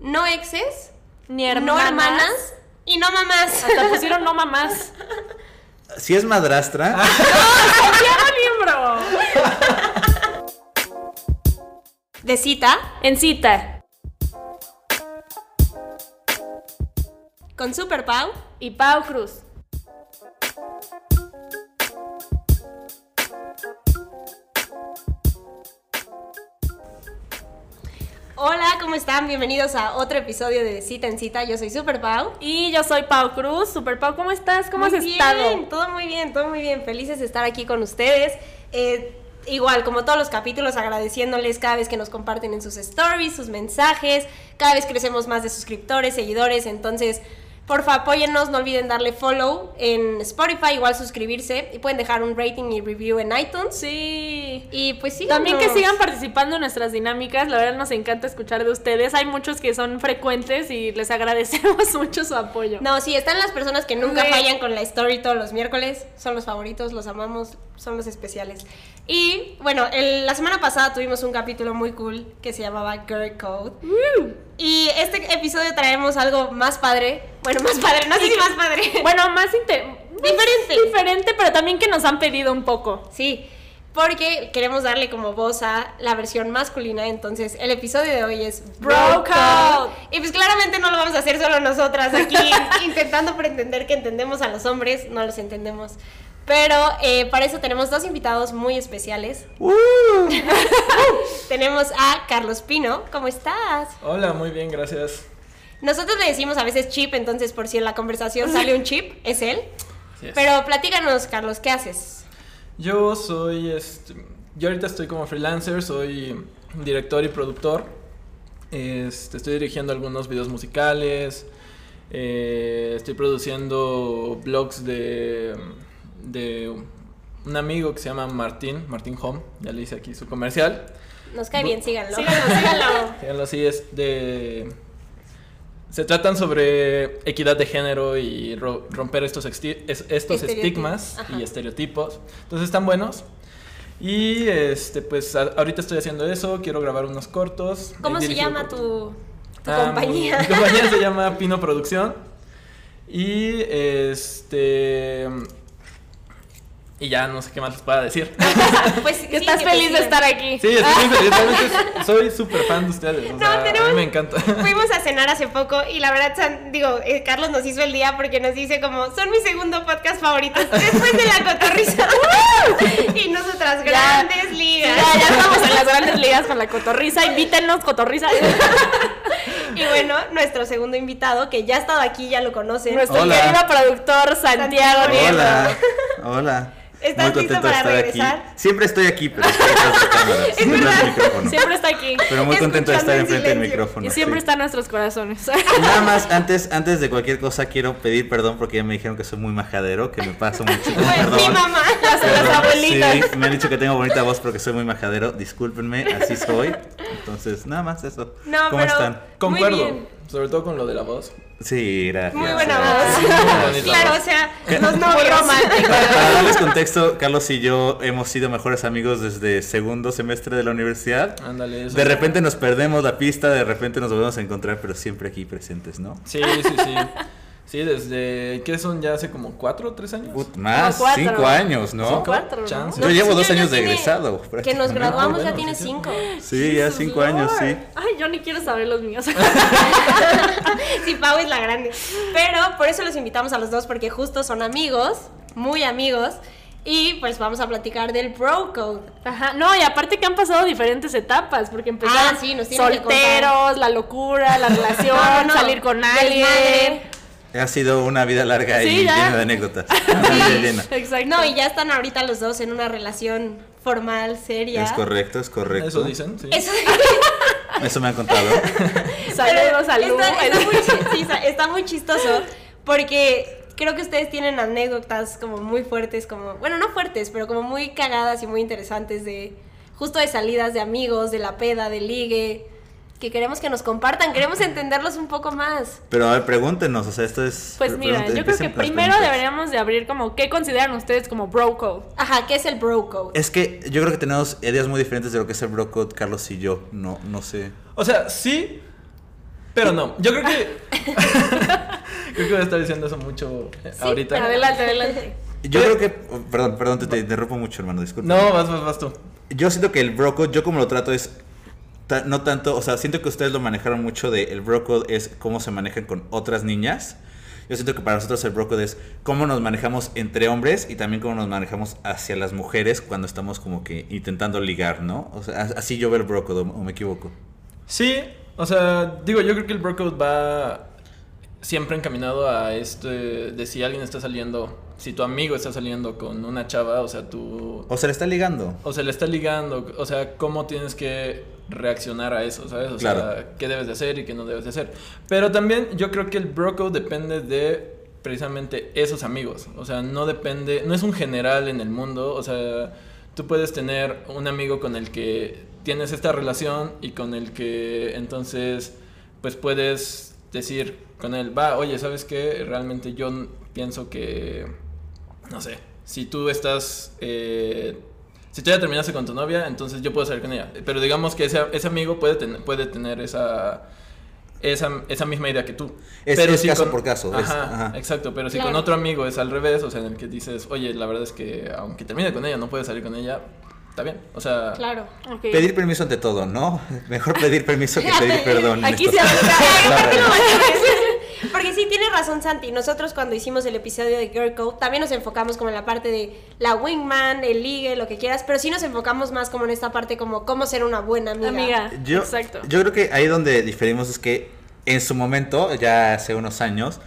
no exes, Ni no hermanas. hermanas y no mamás. Hasta pusieron no mamás. Si es madrastra, ¡Copiaron libro! De cita En cita. con Super Pau. Y Pau Cruz. Hola, ¿cómo están? Bienvenidos a otro episodio de Cita en Cita. Yo soy Super Pau. Y yo soy Pau Cruz. Super Pau, ¿cómo estás? ¿Cómo Muy has bien, estado? Todo muy bien, todo muy bien. Felices de estar aquí con ustedes. Eh, igual, como todos los capítulos, agradeciéndoles cada vez que nos comparten en sus stories, sus mensajes. Cada vez crecemos más de suscriptores, seguidores. Entonces, porfa, apóyennos. No olviden darle follow en Spotify, igual suscribirse. Y pueden dejar un rating y review en iTunes. Sí. Y pues sí. También que sigan participando en nuestras dinámicas, la verdad nos encanta escuchar de ustedes. Hay muchos que son frecuentes y les agradecemos mucho su apoyo. No, sí, están las personas que nunca fallan con la story todos los miércoles. Son los favoritos, los amamos, son los especiales. Y bueno, el- la semana pasada tuvimos un capítulo muy cool que se llamaba Girl Code. Y este episodio traemos algo más padre. Bueno, más padre, no sé si más padre. Bueno, más Diferente. Diferente, pero también que nos han pedido un poco. Sí, porque queremos darle como voz a la versión masculina. Entonces, el episodio de hoy es Bro. Code. Y pues claramente no lo vamos a hacer solo nosotras aquí, intentando pretender que entendemos a los hombres. No los entendemos. Pero eh, para eso tenemos dos invitados muy especiales. ¡uh! Tenemos a Carlos Pino. ¿Cómo estás? Hola, muy bien, gracias. Nosotros le decimos a veces chip, entonces por si en la conversación sale un chip, es él. Es. Pero platícanos, Carlos, ¿qué haces? Yo soy, este, yo ahorita estoy como freelancer, soy director y productor. Este, estoy dirigiendo algunos videos musicales. eh, estoy produciendo blogs de, de un amigo que se llama Martín, Martín Home. Ya le hice aquí su comercial. Nos cae bien, síganlo. Síganlo, síganlo. Díganlo así, es de... Se tratan sobre equidad de género y ro- romper estos, es- estos estigmas ajá. y estereotipos. Entonces están buenos. Y este, pues ahorita estoy haciendo eso, quiero grabar unos cortos. ¿Cómo se llama tu, tu Ah, compañía? Mi, mi compañía se llama Pino Producción. Y este. Y ya no sé qué más les pueda decir. pues sí, estás que feliz de estar aquí. Sí, estoy muy feliz. Realmente soy súper fan de ustedes. O No, sea, a tenemos- mí me encanta. Fuimos a cenar hace poco y la verdad, San- digo, eh, Carlos nos hizo el día porque nos dice como, son mi segundo podcast favorito después de la cotorriza. y nosotras, grandes ligas. Ya, ya estamos en las grandes ligas con la cotorriza. Invítenos, cotorriza. Y bueno, nuestro segundo invitado, que ya ha estado aquí, ya lo conocen. Nuestro Hola. querido productor Santiago Santiago. Hola, hola. ¿Estás Muy listo contento de para estar regresar? aquí. Siempre estoy aquí, pero estoy detrás de cámaras, detrás del micrófono. Siempre está aquí. Pero muy contento de estar enfrente del micrófono. Y siempre sí. está en nuestros corazones. Nada más, antes, antes de cualquier cosa, quiero pedir perdón porque ya me dijeron que soy muy majadero, que me paso mucho. perdón. mi mamá. Las, las abuelitas. Sí, me han dicho que tengo bonita voz porque soy muy majadero. Discúlpenme, así soy. Entonces, nada más eso. No, ¿Cómo pero- están? Muy Concuerdo. bien. Sobre todo con lo de la voz. Sí, gracias. Muy buena voz. Claro, o sea, los novios. Para, para darles contexto, Carlos y yo hemos sido mejores amigos desde segundo semestre de la universidad. Ándale. eso. De repente nos perdemos la pista, de repente nos volvemos a encontrar, pero siempre aquí presentes, ¿no? Sí, sí, sí. Sí, desde. ¿Qué son? ¿Ya hace como cuatro o tres años? Más, cuatro. cinco años, ¿no? Cinco. Cuatro, ¿no? Yo No, llevo sí, dos años de tiene- egresado. Que nos graduamos bueno, ya tiene cinco. Sí, ya cinco años, sí. Ay, yo ni quiero saber los míos. Sí, Pau es la grande. Pero por eso los invitamos a los dos, porque justo son amigos, muy amigos. Y pues vamos a platicar del Bro Code. Ajá, no, y aparte que han pasado diferentes etapas, porque empezaron Ah, sí, nos que solteros, la locura, la relación, No, no, no. salir con alguien. Ha sido una vida larga Sí, y ya. llena de anécdotas. Exacto. No, y ya están ahorita los dos en una relación formal, seria. Es correcto, es correcto. Eso dicen, sí. Eso Eso me han contado. Saludos a Lu. Está, está muy, sí, está muy chistoso porque creo que ustedes tienen anécdotas como muy fuertes, como, bueno, no fuertes, pero como muy cagadas y muy interesantes de justo de salidas de amigos, de la peda, de ligue, que queremos que nos compartan, queremos entenderlos un poco más. Pero a ver, pregúntenos, o sea, esto es... Pues mira, yo creo que primero deberíamos de abrir como qué consideran ustedes como bro code. Ajá, ¿qué es el bro code? Es que yo creo que tenemos ideas muy diferentes de lo que es el bro code, Carlos y yo. No, no sé. O sea, sí. Pero no, yo creo que. creo que voy a estar diciendo eso mucho eh, ahorita. Adelante, adelante. Yo creo que, perdón, perdón, te, te interrumpo mucho, hermano, disculpa. No, vas, vas, vas tú. Yo siento que el bro code, yo como lo trato es no tanto, o sea, siento que ustedes lo manejaron mucho de el bro code es cómo se manejan con otras niñas. Yo siento que para nosotros el bro code es cómo nos manejamos entre hombres y también cómo nos manejamos hacia las mujeres cuando estamos como que intentando ligar, ¿no? O sea, as- así yo veo el bro code, o me equivoco. Sí, o sea, digo, yo creo que el bro code va siempre encaminado a este de si alguien está saliendo, si tu amigo está saliendo con una chava, o sea, tú O se le está ligando. o se le está ligando, o sea, cómo tienes que reaccionar a eso, ¿sabes? O Claro. sea, qué debes de hacer y qué no debes de hacer. Pero también yo creo que el bro code depende de precisamente esos amigos, o sea, no depende, no es un general en el mundo, o sea, tú puedes tener un amigo con el que tienes esta relación y con el que entonces pues puedes decir con él, va, oye, ¿sabes qué? Realmente yo pienso que, no sé, si tú estás, eh, si tú ya terminaste con tu novia, entonces yo puedo salir con ella. Pero digamos que ese, ese amigo puede, ten- puede tener esa, esa, esa misma idea que tú. Es- pero es si caso con- por caso, es- Ajá, ajá. exacto. Pero si Claro. con otro amigo es al revés, o sea, en el que dices, oye, la verdad es que aunque termine con ella, no puedes salir con ella, está bien. O sea, Claro. Ok. Pedir permiso ante todo, ¿no? Mejor pedir permiso que pedir perdón. Aquí se. Porque sí, tiene razón Santi. Nosotros cuando hicimos el episodio de Girl Code también nos enfocamos como en la parte de la wingman, el ligue, lo que quieras, pero sí nos enfocamos más como en esta parte como cómo ser una buena amiga. Amiga. Yo, Exacto. yo creo que ahí donde diferimos es que en su momento, ya hace unos años,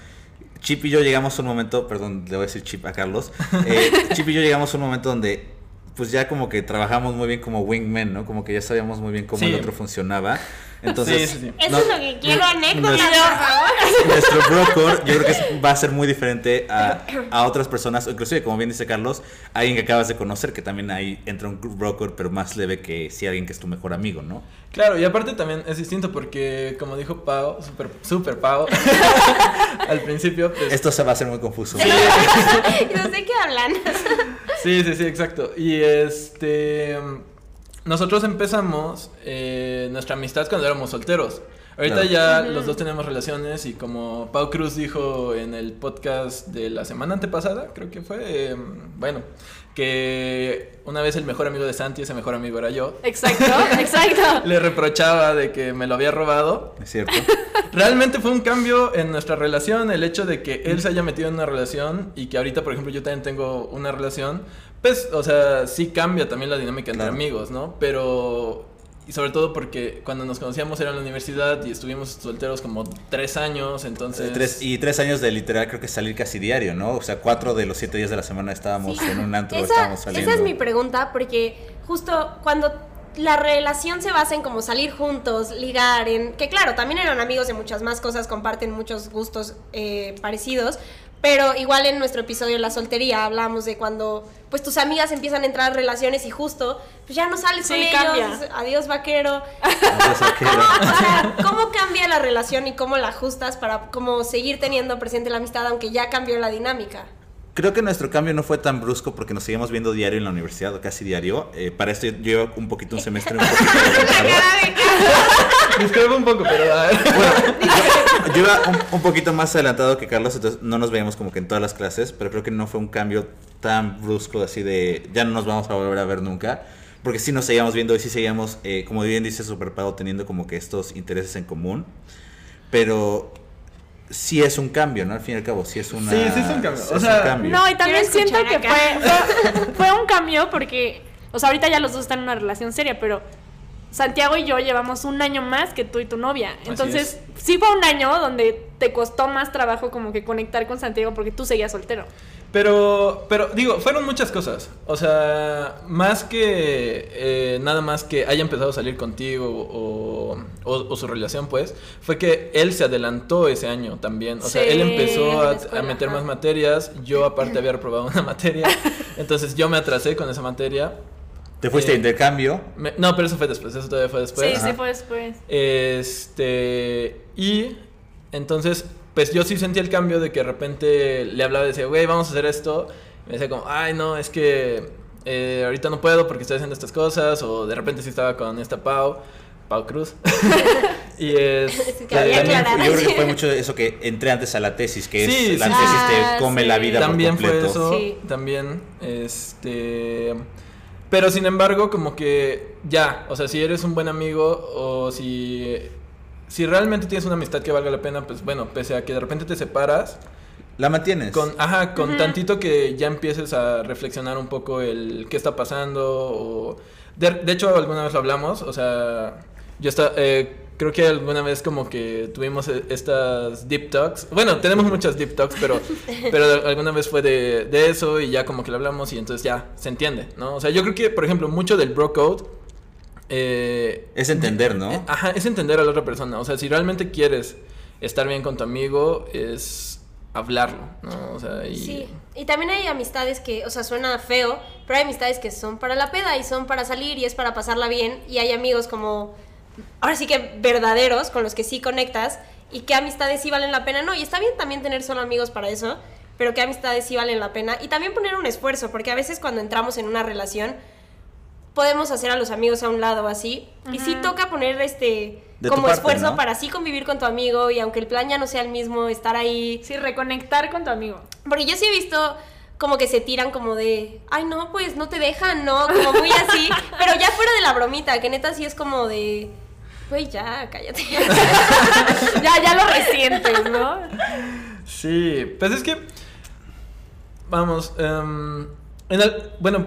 Chip y yo llegamos a un momento, perdón, le voy a decir Chip a Carlos, eh, Chip y yo llegamos a un momento donde pues ya como que trabajamos muy bien como wingmen, ¿no? Como que ya sabíamos muy bien cómo Sí. el otro funcionaba. Entonces, Sí, sí, sí. Eso es lo que quiero, anécdotas, nuestro- por favor. Nuestro broker yo creo que es- va a ser muy diferente a, a otras personas, inclusive como bien dice Carlos, alguien que acabas de conocer, que también ahí entra un broker, pero más leve que si alguien que es tu mejor amigo, ¿no? Claro, y aparte también es distinto porque, como dijo Pau, super, super Pau, al principio, pues, Esto se va a hacer muy confuso. no sé qué hablan. Sí, sí, sí, exacto. Y este. Nosotros empezamos eh, nuestra amistad cuando éramos solteros. Ahorita ya los dos tenemos relaciones y como Pau Cruz dijo en el podcast de la semana antepasada, creo que fue, eh, bueno, que una vez el mejor amigo de Santi, ese mejor amigo era yo, Exacto, exacto. le reprochaba de que me lo había robado. Es cierto. Realmente fue un cambio en nuestra relación, el hecho de que él se haya metido en una relación y que ahorita, por ejemplo, yo también tengo una relación, pues, o sea, sí cambia también la dinámica entre Claro. amigos, ¿no? Pero, y sobre todo porque cuando nos conocíamos era en la universidad y estuvimos solteros como tres años, entonces... Tres, y tres años de literal creo que salir casi diario, ¿no? O sea, cuatro de los siete días de la semana estábamos Sí. en un antro, Esa, estábamos saliendo. esa es mi pregunta, porque justo cuando la relación se basa en como salir juntos, ligar, en que claro, también eran amigos de muchas más cosas, comparten muchos gustos eh, parecidos, pero igual en nuestro episodio de la soltería hablamos de cuando pues tus amigas empiezan a entrar en relaciones y justo pues ya no sales Sí, con ellos, adiós vaquero. Entonces, ¿qué ¿Cómo, o sea, ¿cómo cambia la relación y cómo la ajustas para como seguir teniendo presente la amistad aunque ya cambió la dinámica? Creo que nuestro cambio no fue tan brusco porque nos seguíamos viendo diario en la universidad, o casi diario. Eh, para esto yo llevo un poquito un semestre un poquito. Discrepo un poco, pero... a ver. Yo iba un, un poquito más adelantado que Carlos, entonces no nos veíamos como que en todas las clases, pero creo que no fue un cambio tan brusco así de ya no nos vamos a volver a ver nunca. Porque sí nos seguíamos viendo y sí seguíamos, eh, como bien dice Superpago, teniendo como que estos intereses en común. Pero sí es un cambio, ¿no? Al fin y al cabo, sí es una... Sí, sí es un cambio. O es sea, un cambio. No, y también siento que fue, fue un cambio porque, o sea, ahorita ya los dos están en una relación seria, pero Santiago y yo llevamos un año más que tú y tu novia. Entonces, sí fue un año donde te costó más trabajo como que conectar con Santiago porque tú seguías soltero. Pero, pero digo, fueron muchas cosas. O sea, más que eh, nada más que haya empezado a salir contigo o, o- o su relación, pues, fue que él se adelantó ese año también. O sea, él empezó a, meter ajá. más materias. Yo, aparte, había reprobado una materia. Entonces, yo me atrasé con esa materia. Te fuiste Eh, de intercambio. Me- no, pero eso fue después. Eso todavía fue después. sí, Ajá. sí fue después. Este. Y entonces, pues yo sí sentí el cambio de que de repente le hablaba y decía, güey, vamos a hacer esto. Y me decía como, ay, no, es que eh, ahorita no puedo porque estoy haciendo estas cosas. O de repente sí estaba con esta Pau, Pau Cruz. Y es... Sí, que también fue- yo creo que fue mucho eso que entré antes a la tesis, que Sí, es la sí, tesis te Ah, come la vida también por fue completo. eso, Sí. también, este... Pero sin embargo, como que ya, o sea, si eres un buen amigo o si... Si realmente tienes una amistad que valga la pena, pues bueno, pese a que de repente te separas, La mantienes. Con, ajá, con tantito que ya empieces a reflexionar un poco el qué está pasando. O... De, de hecho, alguna vez lo hablamos. O sea, yo está, eh, creo que alguna vez como que tuvimos e- estas deep talks. Bueno, tenemos muchas deep talks, pero, pero alguna vez fue de, de eso y ya como que lo hablamos y entonces ya se entiende, ¿no? O sea, yo creo que, por ejemplo, mucho del bro code. Eh, Es entender, eh, ¿no? Ajá, es entender a la otra persona. O sea, si realmente quieres estar bien con tu amigo, es hablarlo, ¿no? O sea, y... Sí, y también hay amistades que, o sea, suena feo, pero hay amistades que son para la peda y son para salir y es para pasarla bien. Y hay amigos como, ahora sí que verdaderos, con los que sí conectas y qué amistades sí valen la pena. No, y está bien también tener solo amigos para eso, pero qué amistades sí valen la pena. Y también poner un esfuerzo, porque a veces cuando entramos en una relación podemos hacer a los amigos a un lado así. Y sí toca poner este De como parte, esfuerzo ¿no? para así convivir con tu amigo y aunque el plan ya no sea el mismo, estar ahí. Sí, reconectar con tu amigo. Porque yo sí he visto como que se tiran como de, ay no, pues no te dejan, ¿no? Como muy así. pero ya fuera de la bromita, que neta sí es como de, güey, ya, cállate. Ya, ya lo resientes, ¿no? Sí, pues es que. Vamos, em, en el- bueno,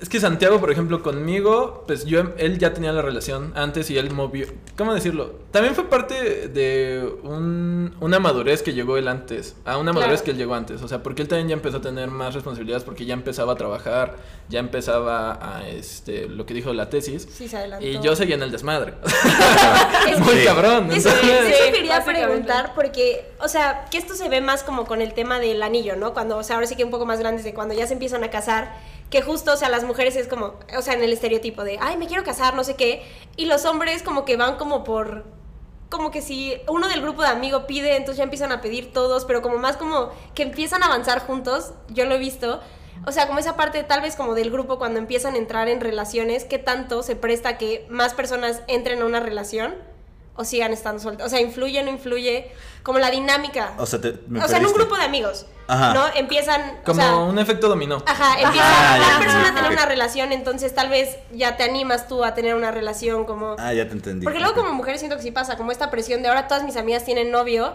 es que Santiago, por ejemplo, conmigo, pues yo, él ya tenía la relación antes y él movió. ¿Cómo decirlo? También fue parte de un- una madurez que llegó él antes. A una madurez Claro. que él llegó antes. O sea, porque él también ya empezó a tener más responsabilidades porque ya empezaba a trabajar, ya empezaba a, este, lo que dijo la tesis. Sí, se adelantó. Y yo seguía en el desmadre. Es- Muy Sí. cabrón. Eso, entonces- eso Sí, quería preguntar porque, o sea, que esto se ve más como con el tema del anillo, ¿no? Cuando, o sea, ahora sí que un poco más grandes de cuando ya se empiezan a casar, que justo, o sea, las mujeres es como, o sea, en el estereotipo de, ay, me quiero casar, no sé qué, y los hombres como que van como por, como que si uno del grupo de amigos pide, entonces ya empiezan a pedir todos, pero como más como que empiezan a avanzar juntos, yo lo he visto. O sea, como esa parte tal vez como del grupo cuando empiezan a entrar en relaciones, ¿qué tanto se presta que más personas entren a una relación o sigan estando soltas? O sea, ¿influye o no influye? Como la dinámica. O sea, te, me o sea, en un grupo de amigos, Ajá. ¿no? Empiezan, Como o sea, un efecto dominó. Ajá, empieza Ah, la persona a tener una relación, entonces tal vez ya te animas tú a tener una relación como... Ah, ya te entendí. Porque luego como mujer siento que sí pasa, como esta presión de ahora todas mis amigas tienen novio.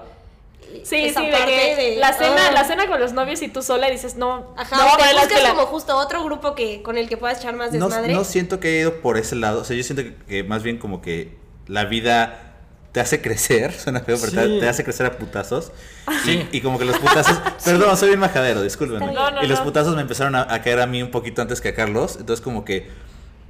Sí, esa sí, de parte que de, la cena, ah, la cena con los novios y tú sola y dices, no, Ajá, no, te buscas como justo otro grupo que con el que puedas echar más no, desmadre. no siento que haya ido por ese lado. O sea, yo siento que, que más bien como que la vida te hace crecer, suena feo, pero te, Sí. te hace crecer a putazos. Sí. Y, y como que los putazos. Perdón, soy bien majadero, discúlpenme. No, no, y los no. putazos me empezaron a, a caer a mí un poquito antes que a Carlos. Entonces, como que.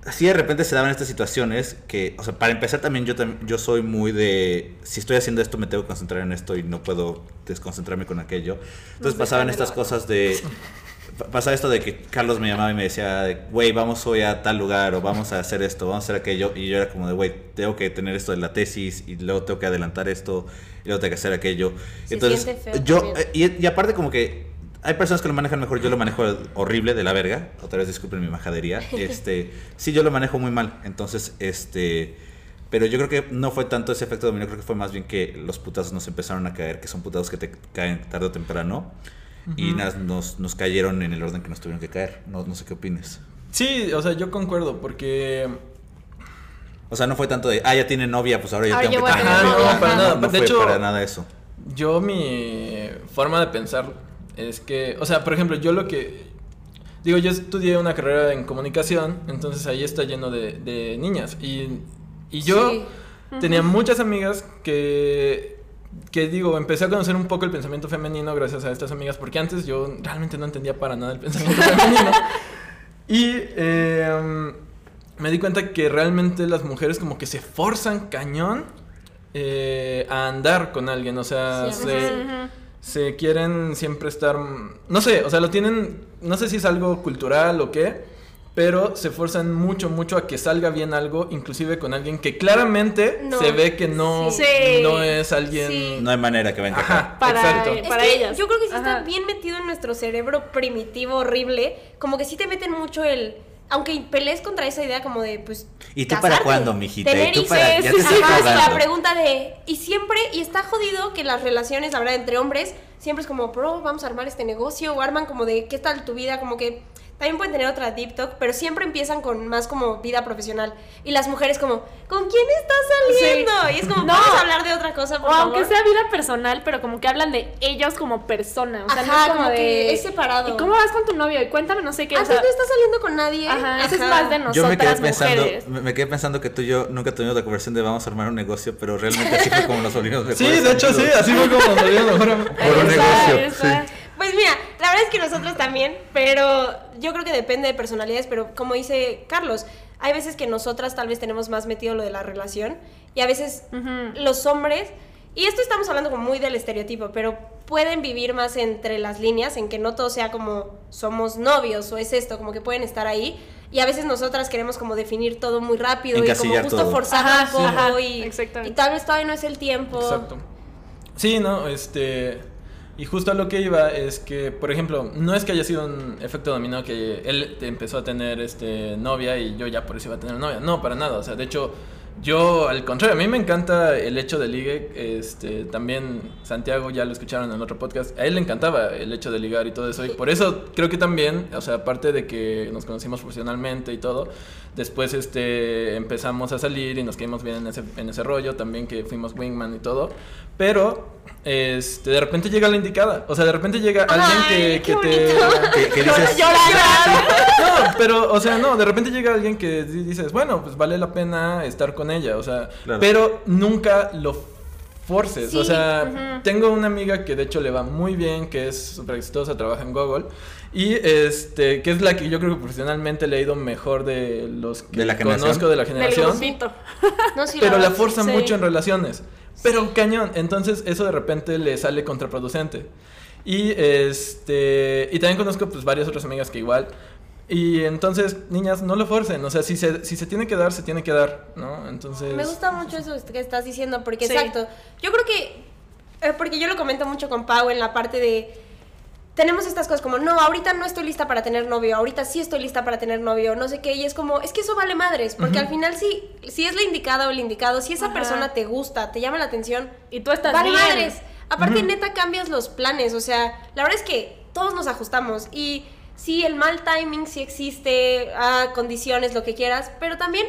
Así de repente se daban estas situaciones que, o sea, para empezar también yo, yo soy muy de, si estoy haciendo esto me tengo que concentrar en esto y no puedo desconcentrarme con aquello. Entonces pasaban estas cosas de, pa- pasaba esto de que Carlos me llamaba y me decía, de, güey, vamos hoy a tal lugar o vamos a hacer esto, vamos a hacer aquello. Y yo era como de, güey, tengo que tener esto de la tesis y luego tengo que adelantar esto y luego tengo que hacer aquello. Se Entonces, feo yo, eh, y, y aparte como que hay personas que lo manejan mejor, yo lo manejo horrible de la verga. Otra vez disculpen mi majadería. Este, sí, yo lo manejo muy mal. Entonces, este, pero yo creo que no fue tanto ese efecto dominó, creo que fue más bien que los putazos nos empezaron a caer, que son putazos que te caen tarde o temprano. Y nas- nos, nos cayeron en el orden que nos tuvieron que caer. No, no sé qué opines. Sí, o sea, yo concuerdo, porque. O sea, no fue tanto de, ah, ya tiene novia, pues ahora yo tengo yo que novia. novia. para No, nada. no De fue hecho- para nada eso. Yo, mi forma de pensar es que. O sea, por ejemplo, yo lo que. Digo, yo estudié una carrera en comunicación, entonces ahí está lleno de, de niñas. Y, y yo Sí. tenía muchas amigas que. Que digo, empecé a conocer un poco el pensamiento femenino gracias a estas amigas, porque antes yo realmente no entendía para nada el pensamiento femenino. Y eh, me di cuenta que realmente las mujeres como que se forzan cañón eh, a andar con alguien, o sea, Sí, se, se quieren siempre estar, no sé, o sea, lo tienen, no sé si es algo cultural o qué, pero se forzan mucho, mucho a que salga bien algo, inclusive con alguien que claramente No. se ve que no, Sí. no es alguien... Sí. No hay manera que venga. Ajá, Para- exacto. Es para que ellas. Yo creo que sí está bien metido en nuestro cerebro primitivo horrible. Como que sí te meten mucho el. aunque pelees contra esa idea como de, pues... ¿Y tú para cuándo, mijita? tener ¿Y tú para- ya Sí, te la pregunta de... Y siempre, y está jodido que las relaciones, la verdad, entre hombres, siempre es como, bro, vamos a armar este negocio, o arman como de, ¿qué tal tu vida? Como que... También pueden tener otra deep talk, pero siempre empiezan con más como vida profesional. Y las mujeres como, ¿con quién estás saliendo? Y es como, No. vamos a hablar de otra cosa, por O aunque favor?" sea vida personal, pero como que hablan de ellos como persona. O sea, no Ajá, es como, como de. que es separado. ¿Y cómo vas con tu novio? Y cuéntame, no sé qué. o Antes sea, no estás saliendo con nadie. Ajá, eso es más de Yo me quedé nosotras pensando, mujeres. me, quedé pensando que tú y yo nunca tuvimos la conversación de vamos a armar un negocio, pero realmente así fue como nos volvimos Sí, de hecho sí, así fue como nos volvimos. Por un negocio. Pues mira, la verdad es que nosotros también, pero yo creo que depende de personalidades, pero como dice Carlos, hay veces que nosotras tal vez tenemos más metido lo de la relación y a veces los hombres, y esto estamos hablando como muy del estereotipo, pero pueden vivir más entre las líneas, en que no todo sea como somos novios o es esto, como que pueden estar ahí. Y a veces nosotras queremos como definir todo muy rápido y como justo todo. forzar Ajá, un poco sí. Y, exactamente. y tal vez todavía no es el tiempo. Exacto. Sí, no, este. Y justo a lo que iba es que, por ejemplo, no es que haya sido un efecto dominó que él empezó a tener este novia y yo ya por eso iba a tener novia. No, para nada. O sea, de hecho, yo al contrario, a mí me encanta el hecho de ligue. Este, también Santiago ya lo escucharon en otro podcast. A él le encantaba el hecho de ligar y todo eso. Y por eso creo que también, o sea, aparte de que nos conocimos profesionalmente y todo, después este empezamos a salir y nos quedamos bien en ese, en ese rollo. También que fuimos wingman y todo. Pero este, de repente llega la indicada. O sea, de repente llega alguien Ay, que, te. Que, que dices, No, pero, o sea, no, de repente llega alguien que di- dices, bueno, pues vale la pena estar con ella, o sea, Claro. pero nunca lo forces, o sea, tengo una amiga que de hecho le va muy bien, que es súper exitosa, trabaja en Google, y este, que es la que yo creo que profesionalmente le ha ido mejor de los que ¿De la generación? conozco de la generación. No, sí, Pero la sí. mucho en relaciones. Pero cañón. Entonces eso de repente le sale contraproducente. Y este. Y también conozco pues varias otras amigas que igual. Y entonces, niñas, no lo forcen. O sea, si se, si se tiene que dar, se tiene que dar, ¿no? Entonces. Me gusta mucho eso que estás diciendo, porque Sí. exacto. Yo creo que. eh, porque yo lo comento mucho con Pau en la parte de. Tenemos estas cosas como, no, ahorita no estoy lista para tener novio, ahorita sí estoy lista para tener novio, no sé qué, y es como, es que eso vale madres, porque al final sí, si es la indicada o el indicado, si esa Ajá. persona te gusta, te llama la atención, Y tú estás vale bien. madres. Aparte, neta, cambias los planes. O sea, la verdad es que todos nos ajustamos. Y sí, el mal timing sí existe, ah, condiciones, lo que quieras. Pero también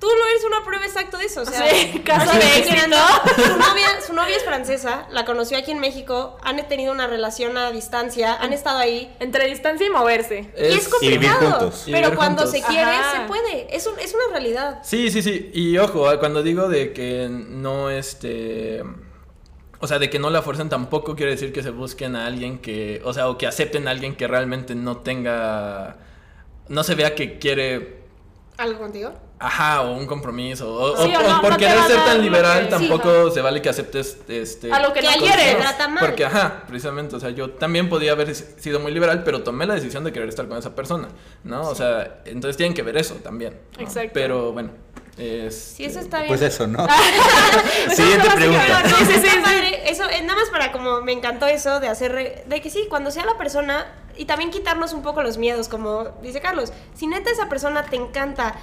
tú no eres una prueba exacta de eso. O sea, Sí, caso de que éxito. Su novia, su novia es francesa, la conoció aquí en México, han tenido una relación a distancia, han estado ahí. Entre distancia y moverse. y es Y vivir complicado. juntos. Pero vivir cuando juntos. se quiere, Ajá. se puede. Es, un- es una realidad. Sí, sí, sí. Y ojo, ah, cuando digo de que no este. O sea, de que no la fuercen tampoco quiere decir que se busquen a alguien que. O sea, o que acepten a alguien que realmente no tenga. No se vea que quiere. ¿Algo contigo? Ajá, o un compromiso. O, Sí, o- o no, por no querer ser tan liberal, que- tampoco se vale que aceptes este. A lo que Que no quieres. te trata mal. Porque, ajá, precisamente, o sea, yo también podía haber sido muy liberal, pero tomé la decisión de querer estar con esa persona, ¿no? O sea, entonces tienen que ver eso también. ¿no? Exacto. Pero bueno, es. Sí, eso está bien. Pues eso, ¿no? Pues Siguiente eso pregunta. Sí, sí, padre. Eso, eh, nada más para como me encantó eso de hacer, re- de que sí, cuando sea la persona, y también quitarnos un poco los miedos, como dice Carlos, si neta esa persona te encanta,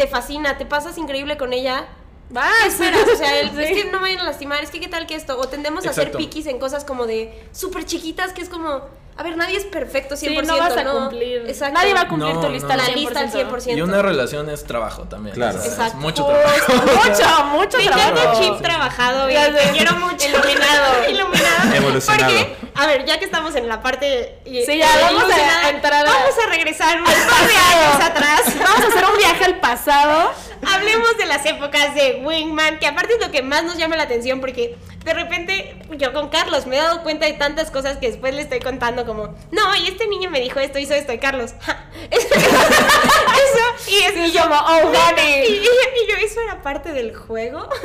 te fascina, te pasas increíble con ella, ¿qué esperas? O sea, el- Sí. es que no vayan a lastimar, es que qué tal que esto, o tendemos a hacer Exacto. piquis en cosas como de súper chiquitas, que es como, a ver, nadie es perfecto 100%, Sí, no vas a ¿no? cumplir. Exacto. Nadie va a cumplir No, tu lista no. al la lista al 100%. Y una relación es trabajo también. Claro. o sea, es Exacto. mucho trabajo. Mucho, mucho Me trabajo. encanta el chip trabajado y te quiero mucho. Iluminado. Iluminado. Evolucionado. Porque, a ver, ya que estamos en la parte. y- Sí, ya, eh, vamos a entrar a- Vamos a regresar unos par de años atrás. Vamos a hacer un viaje al pasado. Hablemos de las épocas de Wingman, que aparte es lo que más nos llama la atención, porque de repente yo con Carlos me he dado cuenta de tantas cosas que después le estoy contando, como, no, y este niño me dijo esto, hizo esto, y Carlos, ja, eso, eso, y, es, y yo, oh, y, y yo, eso era parte del juego.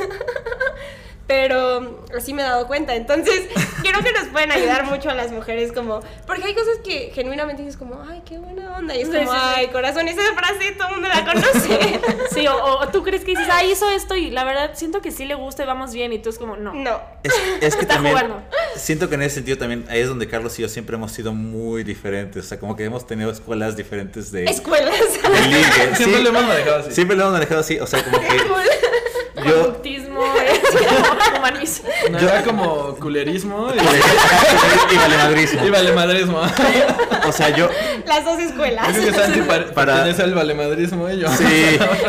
Pero así me he dado cuenta. Entonces, creo que nos pueden ayudar mucho a las mujeres, como. Porque hay cosas que genuinamente dices, como, ay, qué buena onda. Y es como, sí, sí. ay, corazón, esa frase todo el mundo la conoce. Sí, o, o tú crees que dices, ah, hizo esto y la verdad siento que sí le gusta y vamos bien. Y tú es como, no. no. Es, es que Está también jugando. siento que en ese sentido también ahí es donde Carlos y yo siempre hemos sido muy diferentes, o sea, como que hemos tenido escuelas diferentes de Escuelas. de. Siempre Sí, lo hemos manejado así. siempre lo hemos manejado así, o sea, como que yo Conductismo, eh, humanismo. No era como culerismo y, y valemadrismo. y valemadrismo. O sea, yo Las dos escuelas. Yo creo que Santi par- Para- pertenece al valemadrismo y yo. Sí,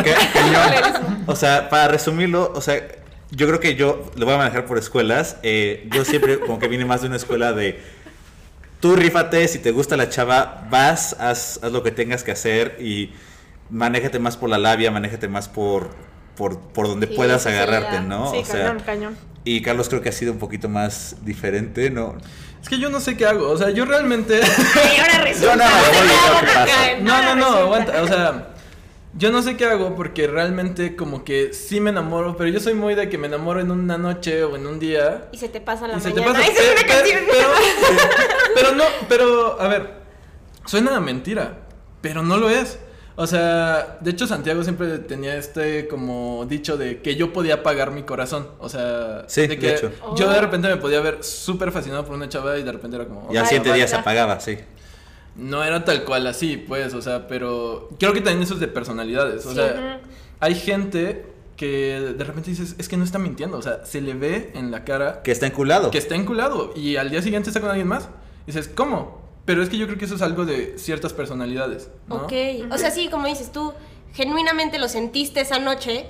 que, cañón. O sea, para resumirlo, o sea, yo creo que yo lo voy a manejar por escuelas. eh, yo siempre como que vine más de una escuela de tú rífate, si te gusta la chava, vas, haz, haz lo que tengas que hacer y manéjate más por la labia, manéjate más por, por, por donde Sí, puedas agarrarte. ¿no? Sí, o sea, cañón, cañón. y Carlos creo que ha sido un poquito más diferente, ¿no? Es que yo no sé qué hago. O sea, yo realmente. Y ahora resulta. Pasa. No, no, no, resulta. aguanta. O sea, yo no sé qué hago porque realmente como que sí me enamoro, pero yo soy muy de que me enamoro en una noche o en un día. Y se te pasa la Y se te mañana. Esa es una pero, canción. pero, pero no, pero, a ver, suena a mentira, pero no lo es. O sea, de hecho Santiago siempre tenía este como dicho de que yo podía pagar mi corazón. O sea, Sí, de de que hecho. yo Oh. de repente me podía ver súper fascinado por una chava y de repente era como... Y al "Ok, siguiente vale". día se apagaba, sí. No era tal cual así, pues, o sea, pero creo que también eso es de personalidades. O Sí. sea, hay gente que de repente dices, es que no está mintiendo, o sea, se le ve en la cara Que está enculado. que está enculado y al día siguiente está con alguien más. Y dices, ¿cómo? Pero es que yo creo que eso es algo de ciertas personalidades, ¿no? Ok. O sea, sí, como dices tú, genuinamente lo sentiste esa noche,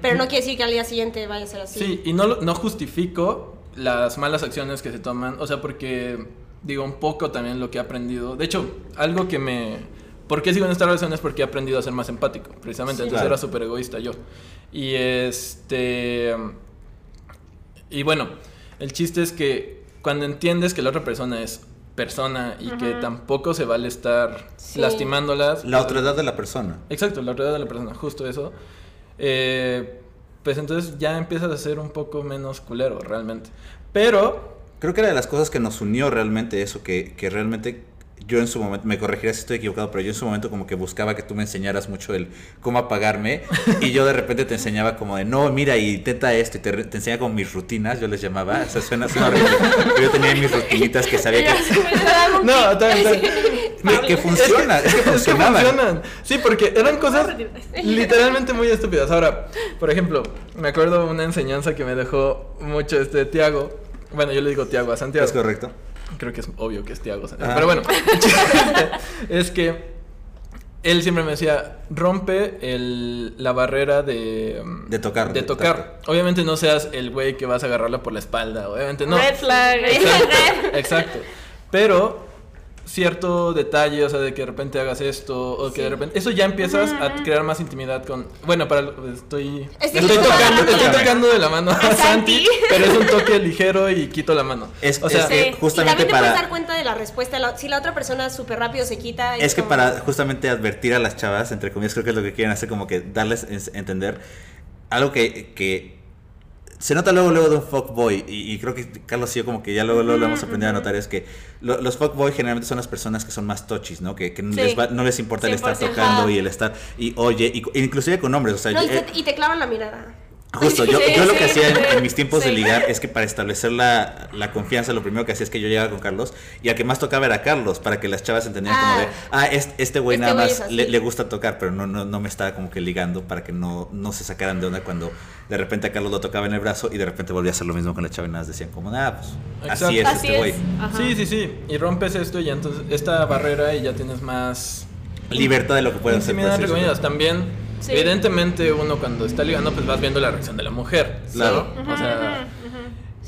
pero no quiere decir que al día siguiente vaya a ser así. Sí, y no, lo- no justifico las malas acciones que se toman, o sea, porque digo un poco también lo que he aprendido. De hecho, algo que me... ¿Por qué sigo en esta relación? Es porque he aprendido a ser más empático, precisamente. Sí. Entonces Claro. era súper egoísta yo. Y este... Y bueno, el chiste es que cuando entiendes que la otra persona es persona y que tampoco se vale estar Sí. lastimándolas. La otra edad de la persona. Exacto, la realidad de la persona, justo eso. Eh, pues entonces ya empiezas a ser un poco menos culero, realmente. Pero, Creo que era de las cosas que nos unió realmente eso, que, que realmente yo en su momento, me corregiré si estoy equivocado, pero yo en su momento como que buscaba que tú me enseñaras mucho el cómo apagarme y yo de repente te enseñaba como de, no, mira, y intenta esto, y te, te enseñaba como mis rutinas, yo les llamaba, o sea, suena, suena horrible, pero yo tenía mis rutinitas que sabía que, no, también, también. que, que funciona, es que, Es que funcionaban. funcionan. Sí, porque eran cosas literalmente muy estúpidas. Ahora, por ejemplo, me acuerdo una enseñanza que me dejó mucho este Tiago. Bueno, yo le digo Tiago a Santiago. Es correcto. Creo que es obvio que es Tiago. Ah. Pero bueno, es que él siempre me decía, rompe el, la barrera de... De tocar, De de tocar. tacto. Obviamente no seas el güey que vas a agarrarla por la espalda. Obviamente no. Red flag. Exacto, exacto. Pero cierto detalle, o sea, de que de repente hagas esto, o que de repente... Eso ya empiezas a crear más intimidad con... Bueno, para... Estoy... Estoy Estoy tocando, estoy tocando de la mano a Santi. Santi, pero es un toque ligero y quito la mano. Es, o sea, es que Sí. y justamente también te puedes dar cuenta de la respuesta. la- Si la otra persona súper rápido se quita. Es que como- para justamente advertir a las chavas, entre comillas, creo que es lo que quieren hacer, como que darles a entender algo que, que se nota luego luego de un fuckboy, y, y creo que Carlos y yo como que ya luego, luego lo hemos aprendido a notar, es que lo- los fuckboy generalmente son las personas que son más touchies, ¿no? Que, que no, Sí. les va- no les importa el estar 100%. tocando y el estar, y oye, y, inclusive con hombres, o sea, No, y, te, y te clavan la mirada. Justo, yo, yo lo que hacía en, mis tiempos de ligar es que para establecer la, la confianza, lo primero que hacía es que yo llegaba con Carlos y al que más tocaba era Carlos, para que las chavas entendieran como de, Ah. ah, este, este güey Este nada güey más le, le gusta tocar, pero no, no, no me estaba como que ligando para que no, no se sacaran de onda cuando de repente a Carlos lo tocaba en el brazo y de repente volvía a hacer lo mismo con la chava y nada más decían como, ah, pues así es Así este güey. es. Sí, sí, sí. Y rompes esto y entonces esta barrera y ya tienes más Libertad de lo que pueden hacer. También, Sí. evidentemente, uno cuando está ligando, pues vas viendo la reacción de la mujer. Claro. ¿no? O sea.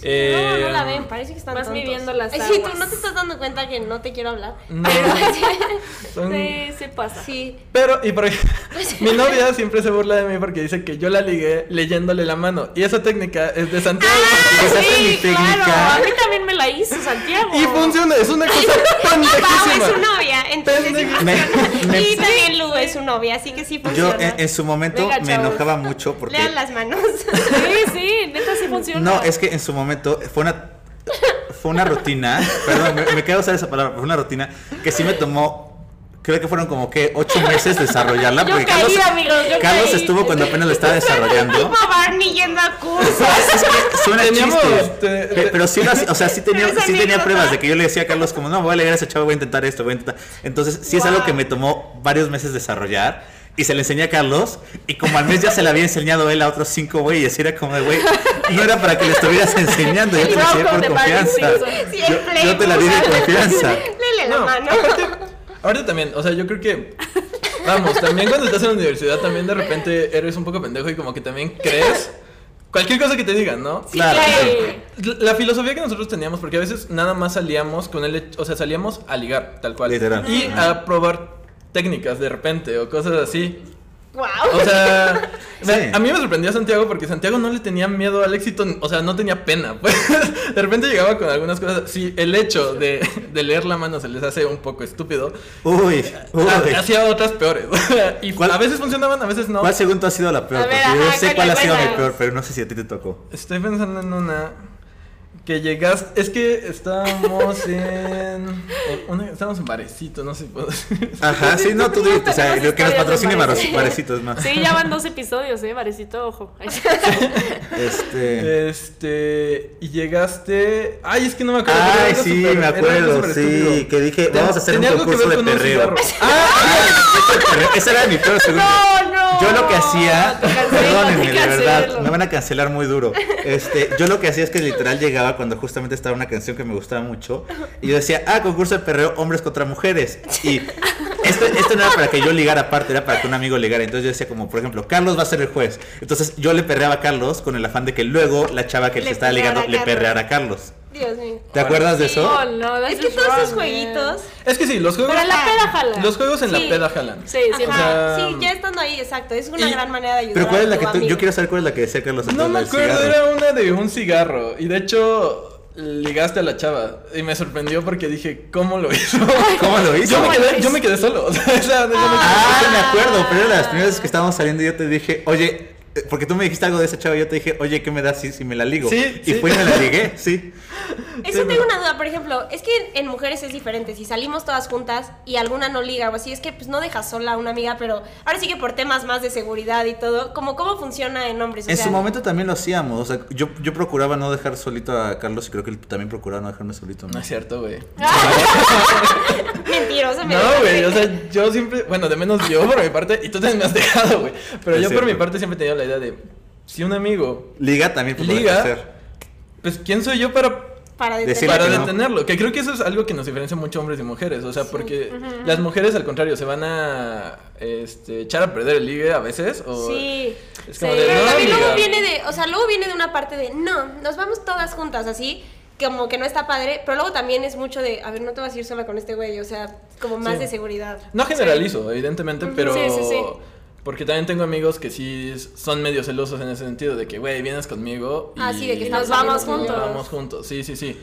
No, eh, no la ven, parece que están vas tontos. midiendo las Ay, Sí, tú aguas. no te estás dando cuenta que no te quiero hablar. No. son- Sí, se pasa. Sí. Pero, y por ejemplo, mi novia siempre se burla de mí porque dice que yo la ligué leyéndole la mano. Y esa técnica es de Santiago. Pues esa es mi Sí, claro. técnica. A mí también me la hizo Santiago. y funciona, es una cosa Pau es su novia, entonces sí. Me- Y también Lu es su novia, así que sí funciona. Yo en, en su momento Venga, me enojaba mucho porque... Lean las manos. Sí, sí, neta sí funciona. No, es que en su momento fue una fue una rutina, perdón, me, me quedo usar esa palabra, fue una rutina que sí me tomó creo que fueron como que ocho meses desarrollarla. Yo Porque caí, Carlos, amigos, yo Carlos caí. estuvo cuando apenas lo estaba desarrollando. Tipo Barney yendo a cursos. Es que suena Teníamos, chiste. te- Pe- te- pero sí, o sea, sí tenía, sí tenía pruebas de que yo le decía a Carlos como, no, voy a leer a ese chavo, voy a intentar esto, voy a intentar. Entonces, sí es algo Wow. que me tomó varios meses desarrollar. Y se le enseñé a Carlos. Y como al mes ya se le había enseñado él a otros cinco güeyes. Y era como de, güey, no era para que le estuvieras enseñando. Yo te la enseñé por confianza. Yo, yo te la di de confianza. Lele la No, mano. aparte, ahorita también, o sea, yo creo que. Vamos, también cuando estás en la universidad, también de repente eres un poco pendejo y como que también crees cualquier cosa que te digan, ¿no? Claro. Sí. La filosofía que nosotros teníamos, porque a veces nada más salíamos con el hecho- o sea, salíamos a ligar, tal cual. Literal. Y Ajá. a probar técnicas de repente o cosas así. Wow. O sea, Sí. me- a mí me sorprendió Santiago porque Santiago no le tenía miedo al éxito, o sea, no tenía pena. Pues de repente llegaba con algunas cosas. Si el hecho de, de leer la mano se les hace un poco estúpido, Uy, uy. ha- hacía otras peores. y ¿Cuál- a veces funcionaban, a veces no. ¿Cuál segundo ha sido la peor? A ver, yo sé ¿cuál cuál ha sido mi peor, pero no sé si a ti te tocó. Estoy pensando en una que llegaste. Es que estábamos en. en una, estábamos en Barecito, no sé si puedo decir. Ajá, sí, no, tú dices, o sea, historias que nos patrocine Varecito. Varecitos más. Sí, ya van dos episodios, eh, Varecito, ojo. Este. Este. Y llegaste. Ay, es que no me acuerdo. Ay, sí, me acuerdo, sí, estúpido. que dije, vamos a hacer un concurso de perreo. Ah, Ese era mi peor segundo. No, no. Yo lo que hacía, perdónenme, de verdad, me van a cancelar muy duro. Este, yo lo que hacía es que literal llegaba cuando justamente estaba una canción que me gustaba mucho y yo decía, ah, concurso de perreo, hombres contra mujeres. Y esto, esto no era para que yo ligara aparte, era para que un amigo ligara. Entonces yo decía como, por ejemplo, Carlos va a ser el juez. Entonces yo le perreaba a Carlos con el afán de que luego la chava que Le se estaba ligando le perreara a Carlos. Dios mío. ¿Te acuerdas de eso? Oh, no, Es que todos esos jueguitos. es que sí, los juegos. Pero en la peda jala. Los juegos en Sí. la peda jalan. Sí, sea, sí, ya estando ahí, exacto. Es una y- gran manera de ayudar. Pero ¿cuál es la que tú, yo quiero saber cuál es la que decía Carlos No me acuerdo, cigarro. era una de un cigarro. Y de hecho, ligaste a la chava. Y me sorprendió porque dije, ¿cómo lo hizo? ¿Cómo lo hizo? Yo me ¿Cómo lo quedé, hizo? yo me quedé solo. O sea, esa- esa- Ah, me acuerdo, pero era las primeras veces que estábamos saliendo y yo te dije, oye, eh, porque tú me dijiste algo de esa chava y yo te dije, oye, ¿qué me das si, si me la ligo? Sí, y sí. fue y me la ligué, sí. Eso Sí, tengo una duda, por ejemplo, es que en mujeres es diferente. Si salimos todas juntas y alguna no liga o así, es que pues no dejas sola a una amiga, pero ahora sí que por temas más de seguridad y todo, como cómo funciona en hombres. O En sea, su momento también lo hacíamos, o sea, yo, yo procuraba no dejar solito a Carlos y creo que él también procuraba no dejarme solito. No es cierto, güey. Mentiroso, me No, güey, o sea, yo siempre, bueno, de menos yo por mi parte, y tú también me has dejado, güey. Pero Es yo por mi parte siempre he tenido la idea de, si un amigo Liga también pues, liga, hacer. pues ¿quién soy yo para, para Decirle detener. para que no. detenerlo? Que creo que eso es algo que nos diferencia mucho hombres y mujeres, o sea, porque las mujeres al contrario se van a este, echar a perder el ligue a veces, o Sí. es como Sí. de, Pero no, también luego amiga". viene de, o sea, luego viene de una parte de, no, nos vamos todas juntas, así, como que no está padre, pero luego también es mucho de, a ver, no te vas a ir sola con este güey, o sea, como más Sí. de seguridad. No generalizo, evidentemente, pero. Sí, sí, sí. Porque también tengo amigos que sí son medio celosos en ese sentido, de que, güey, vienes conmigo. Y Ah, sí, de que nos vamos juntos. Vamos juntos, sí, sí, sí.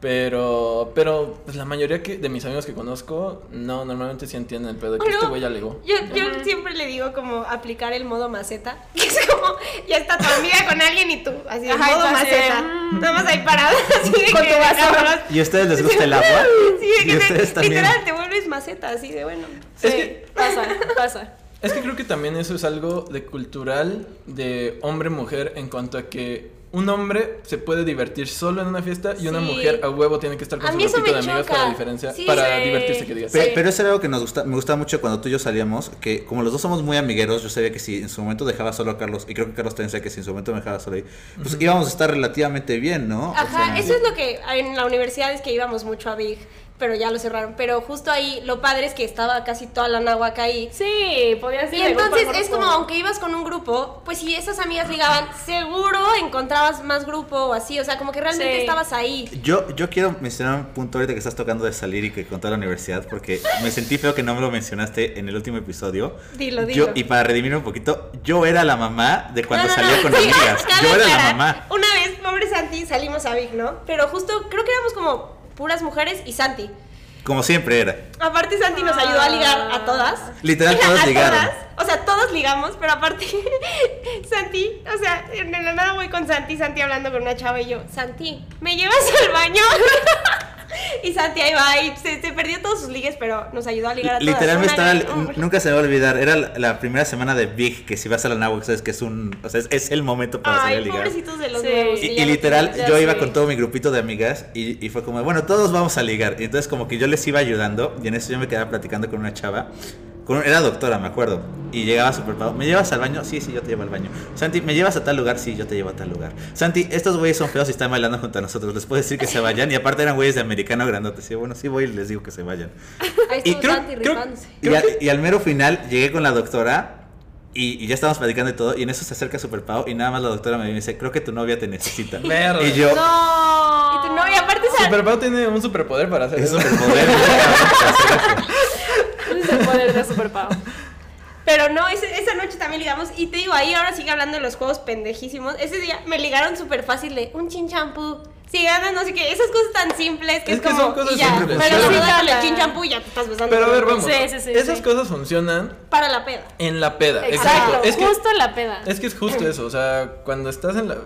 Pero, pero, pues la mayoría que, de mis amigos que conozco, no, normalmente sí entienden el pedo de que Luego, este güey ya legó. Yo, yo siempre le digo como aplicar el modo maceta, que es como, ya está tu amiga con alguien y tú, así, el Ajá, y modo maceta. mm. Nada más ahí parado, así de Con que, tu vaso. ¿Y a ustedes les gusta el agua? Sí, de ¿Y que te- ustedes también? literal, te vuelves maceta, así de bueno. Sí, Es que- pasa, pasa. Es que creo que también eso es algo de cultural de hombre-mujer en cuanto a que un hombre se puede divertir solo en una fiesta y una mujer a huevo tiene que estar con A su grupito de amigas para diferencia, Sí, para sí. divertirse que digas. Pe- Sí. Pero eso era algo que nos gusta, me gustaba mucho cuando tú y yo salíamos, que como los dos somos muy amigueros, yo sabía que si en su momento dejaba solo a Carlos, y creo que Carlos también sabía que si en su momento me dejaba solo ahí, pues íbamos a estar relativamente bien, ¿no? O Ajá, sea, eso es lo que en la universidad es que íbamos mucho a Big, pero ya lo cerraron. Pero justo ahí, lo padre es que estaba casi toda la náhuac ahí. Sí, podías ir Y entonces en es como, aunque ibas con un grupo, pues si esas amigas ligaban, seguro encontrabas más grupo o así, o sea, como que realmente Sí. estabas ahí. Yo, yo quiero mencionar un punto ahorita que estás tocando de salir y que contar la universidad, porque me sentí feo que no me lo mencionaste en el último episodio. Dilo, dilo. Yo, y para redimirme un poquito, yo era la mamá de cuando No, no, salía no, con sí, amigas. Yo era la mamá. Una vez, pobre Santi, salimos a Big, ¿no? Pero justo, creo que éramos como puras mujeres y Santi. Como siempre era. Aparte Santi nos ayudó a ligar a todas. Literal, A todas ligaron. todas. O sea, todos ligamos, pero aparte Santi, o sea, en la nada voy con Santi, Santi hablando con una chava y yo, Santi, ¿me llevas al baño? Y Santi ahí va y se, se perdió todos sus ligues, pero nos ayudó a ligar a todas. Literal me Una estaba, gran- un- nunca se me va a olvidar, era la, la primera semana de Big, que si vas a la Nahuac sabes que es un, o sea, es, es el momento para salir a ligar. pobrecitos de los Sí. nuevos. Y, literal, tienen- yo iba con todo mi grupito de amigas y, y fue como, bueno, todos vamos a ligar. Y entonces como que yo les iba ayudando y en eso yo me quedaba platicando con una chava. Con, era doctora, me acuerdo. Y llegaba súper pavo. ¿Me llevas al baño? Sí, sí, yo te llevo al baño. Santi, ¿me llevas a tal lugar? Sí, yo te llevo a tal lugar. Santi, estos güeyes son feos y están bailando junto a nosotros. Les puedo decir que se vayan. Y aparte eran güeyes de americano grandotes. Y yo, bueno, sí voy y les digo que se vayan. Ahí Y estuvo creo- Santi creo-. Y, al- y al mero final llegué con la doctora y, y ya estábamos platicando y todo. Y en eso se acerca Super Pau y nada más la doctora me dice, creo que tu novia te necesita. Y yo, No. Y tu novia, aparte, Super Pau tiene un superpoder para hacer es eso. superpoder. para hacer eso. Es de Super Pau. Pero no, ese- esa noche también ligamos. Y te digo, ahí ahora sigue hablando de los juegos pendejísimos. Ese día me ligaron súper fácil de un chin champú. Si ganas, no sé qué. Esas cosas tan simples que es, Es que como. son cosas y ya, simples. Pero Pero sí, dale chin champú y ya te estás besando. Pero a ver, vamos. Sí, sí, sí, Esas sí. cosas funcionan Para la peda. en la peda. Exacto, Es que, justo en la peda. es que es justo eso. O sea, cuando estás en la.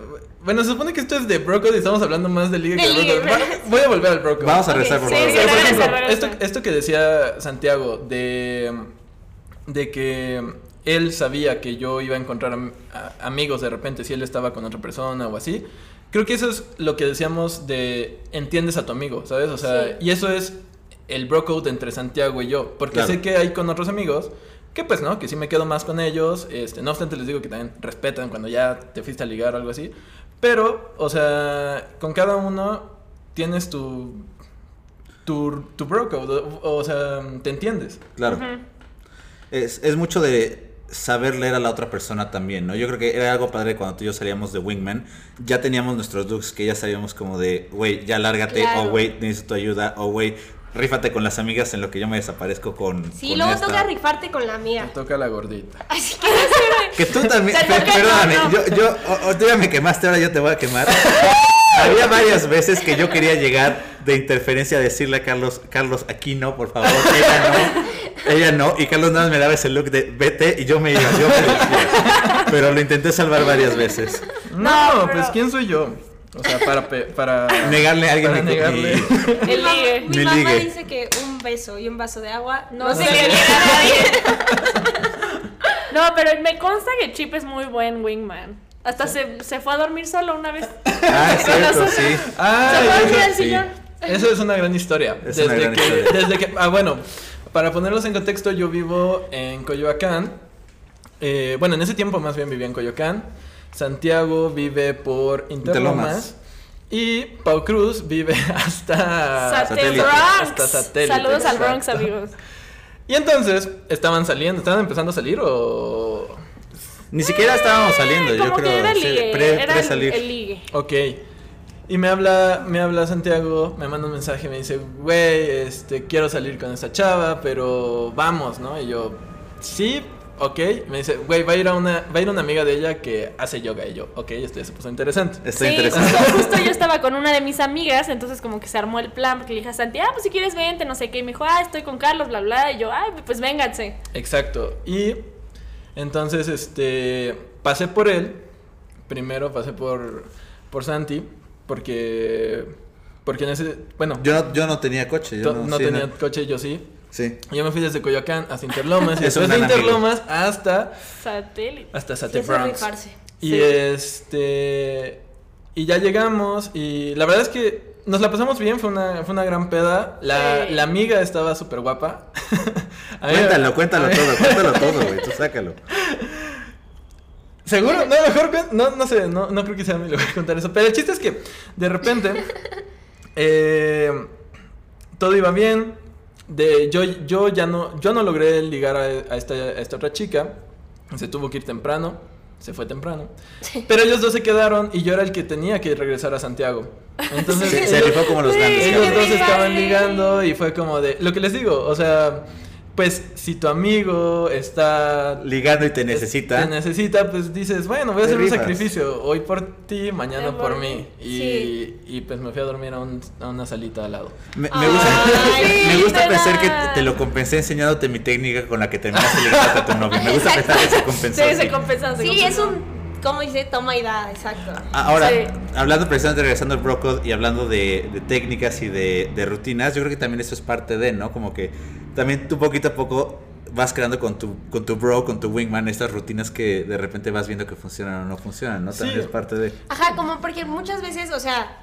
Bueno, se supone que esto es de Brocode y estamos hablando más de Liga que De pero- Va- Voy a volver al Brocode. Vamos a rezar, por sí, favor. sí, por ejemplo, esto, esto que decía Santiago de, de que él sabía que yo iba a encontrar am- a- amigos de repente si él estaba con otra persona o así. Creo que eso es lo que decíamos de entiendes a tu amigo, ¿sabes? O sea, Sí. y eso es el bro code entre Santiago y yo, porque Claro. sé que hay con otros amigos que pues no, que sí me quedo más con ellos, este, no obstante les digo que también respetan cuando ya te fuiste a ligar o algo así, pero, o sea, con cada uno tienes tu tu, tu bro code, o, o sea, te entiendes. Claro. es, es mucho de saber leer a la otra persona también, ¿no? Yo creo que era algo padre cuando tú y yo salíamos de Wingman. Ya teníamos nuestros looks que ya sabíamos como de, güey, ya lárgate, Claro. o güey, necesito tu ayuda, o güey, rífate con las amigas en lo que yo me desaparezco con. Sí, con luego esta. toca rifarte con la Te amiga. toca la gordita. Así que Que tú también, Se per- toca, perdóname, no, no. yo, yo, o, o tú ya me quemaste, ahora yo te voy a quemar. Había varias veces que yo quería llegar de interferencia a decirle a Carlos, Carlos, aquí no, por favor, ella no, ella no, y Carlos nada más me daba ese look de vete y yo me iba, yo me decía. Pero lo intenté salvar varias veces. No, pero- pues ¿quién soy yo? O sea, para pe- para Negarle a alguien para mi- negarle. mi- El ligue. mi Mi mamá ligue. dice que un beso y un vaso de agua no, No se se le niega a nadie. No, pero me consta que Chip es muy buen wingman. Hasta se, se fue a dormir solo una vez. Ah, es cierto, sí. Se Ah, fue a dormir eso, al sí. sillón. eso es una gran historia. Es desde una gran que, historia. desde que, ah, bueno, para ponerlos en contexto, yo vivo en Coyoacán. Eh, bueno, en ese tiempo más bien vivía en Coyoacán. Santiago vive por Interlomas. Interlomas. Y Pau Cruz vive hasta Satélite. Bronx. Hasta satélite, Saludos al exacto. Bronx, amigos. Y entonces, ¿estaban saliendo? ¿Estaban empezando a salir o...? Ni siquiera estábamos saliendo, yo creo. que era sí, ligue. pre- era pre-salir. el, el ligue. Ok. Y me habla, me habla Santiago, me manda un mensaje, me dice, güey, este, quiero salir con esa chava, pero vamos, ¿no? Y yo, sí, ok. Me dice, güey, va a ir a una, va a ir una amiga de ella que hace yoga. Y yo, ok, esto ya se puso interesante. Está sí, interesante. Justo, justo yo estaba con una de mis amigas, entonces como que se armó el plan, porque le dije a Santi, ah, pues si quieres vente, no sé qué, y me dijo, ah, estoy con Carlos, bla, bla, y yo, ay, pues vénganse. Exacto. Y entonces, este, pasé por él. Primero pasé por, por Santi, porque, porque en ese, bueno, Yo no, yo no tenía coche. Yo no, no sí, tenía coche, yo sí. Sí. Yo me fui desde Coyoacán hasta Interlomas y después de amigo. Interlomas hasta Satélite. hasta Sí, Bronx. rifarse. Y Sí. este y ya llegamos y la verdad es que nos la pasamos bien, fue una, fue una gran peda. La, Sí. la amiga estaba súper guapa. Cuéntalo, cuéntalo todo, cuéntalo todo, güey. Tú sácalo. ¿Seguro? No, mejor no, no sé, no, no creo que sea mi lugar contar eso. Pero el chiste es que de repente eh, todo iba bien. De, yo, yo ya no, yo no logré ligar a, a esta, a esta otra chica. Se tuvo que ir temprano. Se fue temprano. Pero ellos dos se quedaron y yo era el que tenía que regresar a Santiago. Entonces Se, rifó como los Sí, grandes. ellos dos estaban ligando y fue como de... Lo que les digo, o sea, pues si tu amigo está Ligando y te necesita. te necesita, pues dices, bueno, voy a hacer un sacrificio. Hoy por ti, mañana por por mí. Y, Sí. y pues me fui a dormir a, un- a una salita al lado. Me, me Ay, gusta, sí, me gusta ¿verdad? pensar que te lo compensé enseñándote mi técnica con la que terminaste ligando a tu novio. Me gusta pensar que se compensó. Sí, se compensó. se Sí, compensó. es un ¿cómo dice? Toma y da, exacto. Ahora, Sí. hablando precisamente, regresando al bro code y hablando de, de técnicas y de, de rutinas, yo creo que también eso es parte de, ¿no? Como que también tú poquito a poco vas creando con tu, con tu bro, con tu wingman, estas rutinas que de repente vas viendo que funcionan o no funcionan, ¿no? También Sí. es parte de... Ajá, como porque muchas veces, o sea,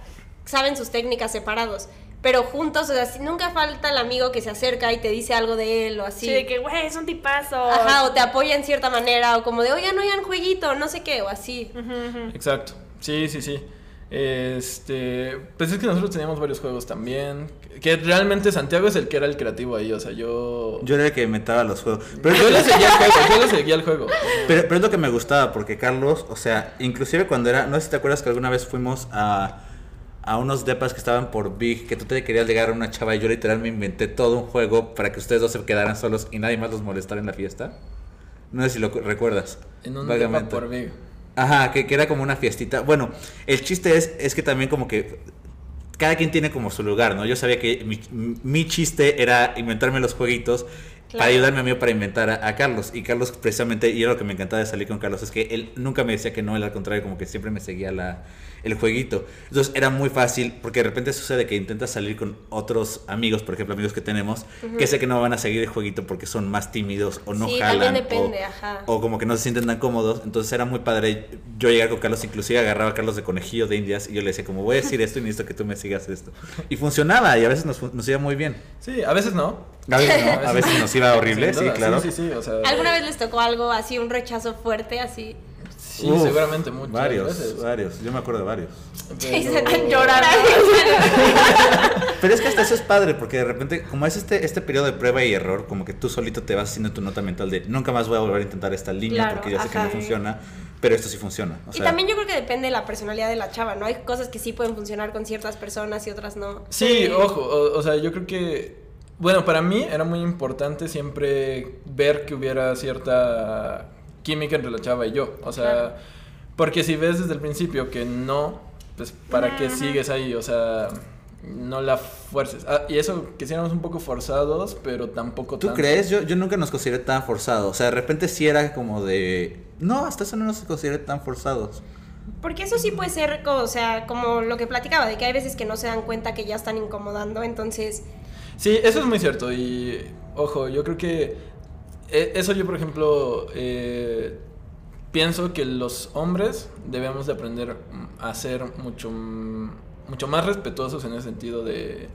saben sus técnicas separados, pero juntos, o sea, si nunca falta el amigo que se acerca y te dice algo de él o así. Sí, de que, güey, es un tipazo. Ajá, o te apoya en cierta manera, o como de, oigan, oigan, jueguito, no sé qué, o así. Ujú. Exacto. Sí, sí, sí. Este, pues es que nosotros teníamos varios juegos también. Que realmente Santiago es el que era el creativo ahí, o sea, yo. Yo era el que inventaba los juegos. Pero, Yo le seguía el juego, yo le seguía el juego. pero, pero es lo que me gustaba, porque Carlos, o sea, inclusive cuando era, no sé si te acuerdas que alguna vez fuimos a, a unos depas que estaban por Big, que tú te querías llegar a una chava y yo literal me inventé todo un juego para que ustedes dos se quedaran solos y nadie más los molestara en la fiesta. No sé si lo recuerdas. En un depa por Big. Ajá, que, que era como una fiestita. Bueno, el chiste es, es que también como que cada quien tiene como su lugar, ¿no? Yo sabía que mi, mi chiste era inventarme los jueguitos para ayudarme a mí para inventar a, a Carlos. Y Carlos precisamente, y era lo que me encantaba de salir con Carlos, es que él nunca me decía que no, él al contrario, como que siempre me seguía la, el jueguito. Entonces era muy fácil, porque de repente sucede que intentas salir con otros amigos, por ejemplo, amigos que tenemos, que sé que no van a seguir el jueguito porque son más tímidos o no Sí, jalan. depende, o- ajá. o como que no se sienten tan cómodos. Entonces era muy padre yo llegar con Carlos, inclusive agarraba a Carlos de conejillo de indias y yo le decía como voy a decir esto y necesito que tú me sigas esto. Y funcionaba y a veces nos, nos iba muy bien. Sí, a veces no. A veces, no, a veces nos iba horrible, sí, claro. Sí, sí, sí, o sea. ¿Alguna vez les tocó algo así, un rechazo fuerte, así? Sí, Uf, seguramente muchas Varios, veces. varios. Yo me acuerdo de varios. Pero- Llorar. Pero es que hasta eso es padre, porque de repente, como es este, este periodo de prueba y error, como que tú solito te vas haciendo tu nota mental de nunca más voy a volver a intentar esta línea Claro, porque ya sé que no funciona, pero esto sí funciona. O y también yo creo que depende de la personalidad de la chava, ¿no? Hay cosas que sí pueden funcionar con ciertas personas y otras no. Sí, ojo, o, o sea, yo creo que, bueno, para mí era muy importante siempre ver que hubiera cierta química entre la chava y yo, o sea, Claro. porque si ves desde el principio que no, pues para qué sigues ahí, o sea, no la fuerces. Ah, y eso que sí éramos un poco forzados, pero tampoco ¿Tú tanto. crees? Yo, yo nunca nos consideré tan forzados. O sea, de repente sí era como de... No, hasta eso no nos consideré tan forzados. Porque eso sí puede ser, o sea, como lo que platicaba, de que hay veces que no se dan cuenta que ya están incomodando, entonces... Sí, eso es muy cierto. Y ojo, yo creo que eso yo, por ejemplo, eh, pienso que los hombres debemos de aprender a ser mucho, mucho más respetuosos en ese sentido de,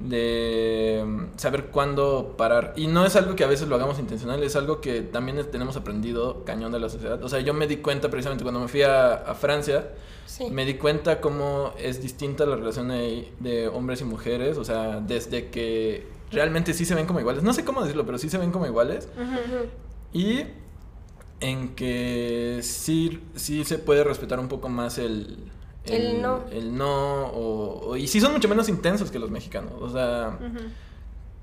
de mm, saber cuándo parar. Y no es algo que a veces lo hagamos intencional, es algo que también tenemos aprendido cañón de la sociedad. O sea, yo me di cuenta precisamente cuando me fui a, a Francia, Sí. me di cuenta cómo es distinta la relación de, de hombres y mujeres, o sea, desde que realmente sí se ven como iguales, no sé cómo decirlo, pero sí se ven como iguales, y en que sí, sí se puede respetar un poco más el... El no. El no, o, o- y sí son mucho menos intensos que los mexicanos, o sea,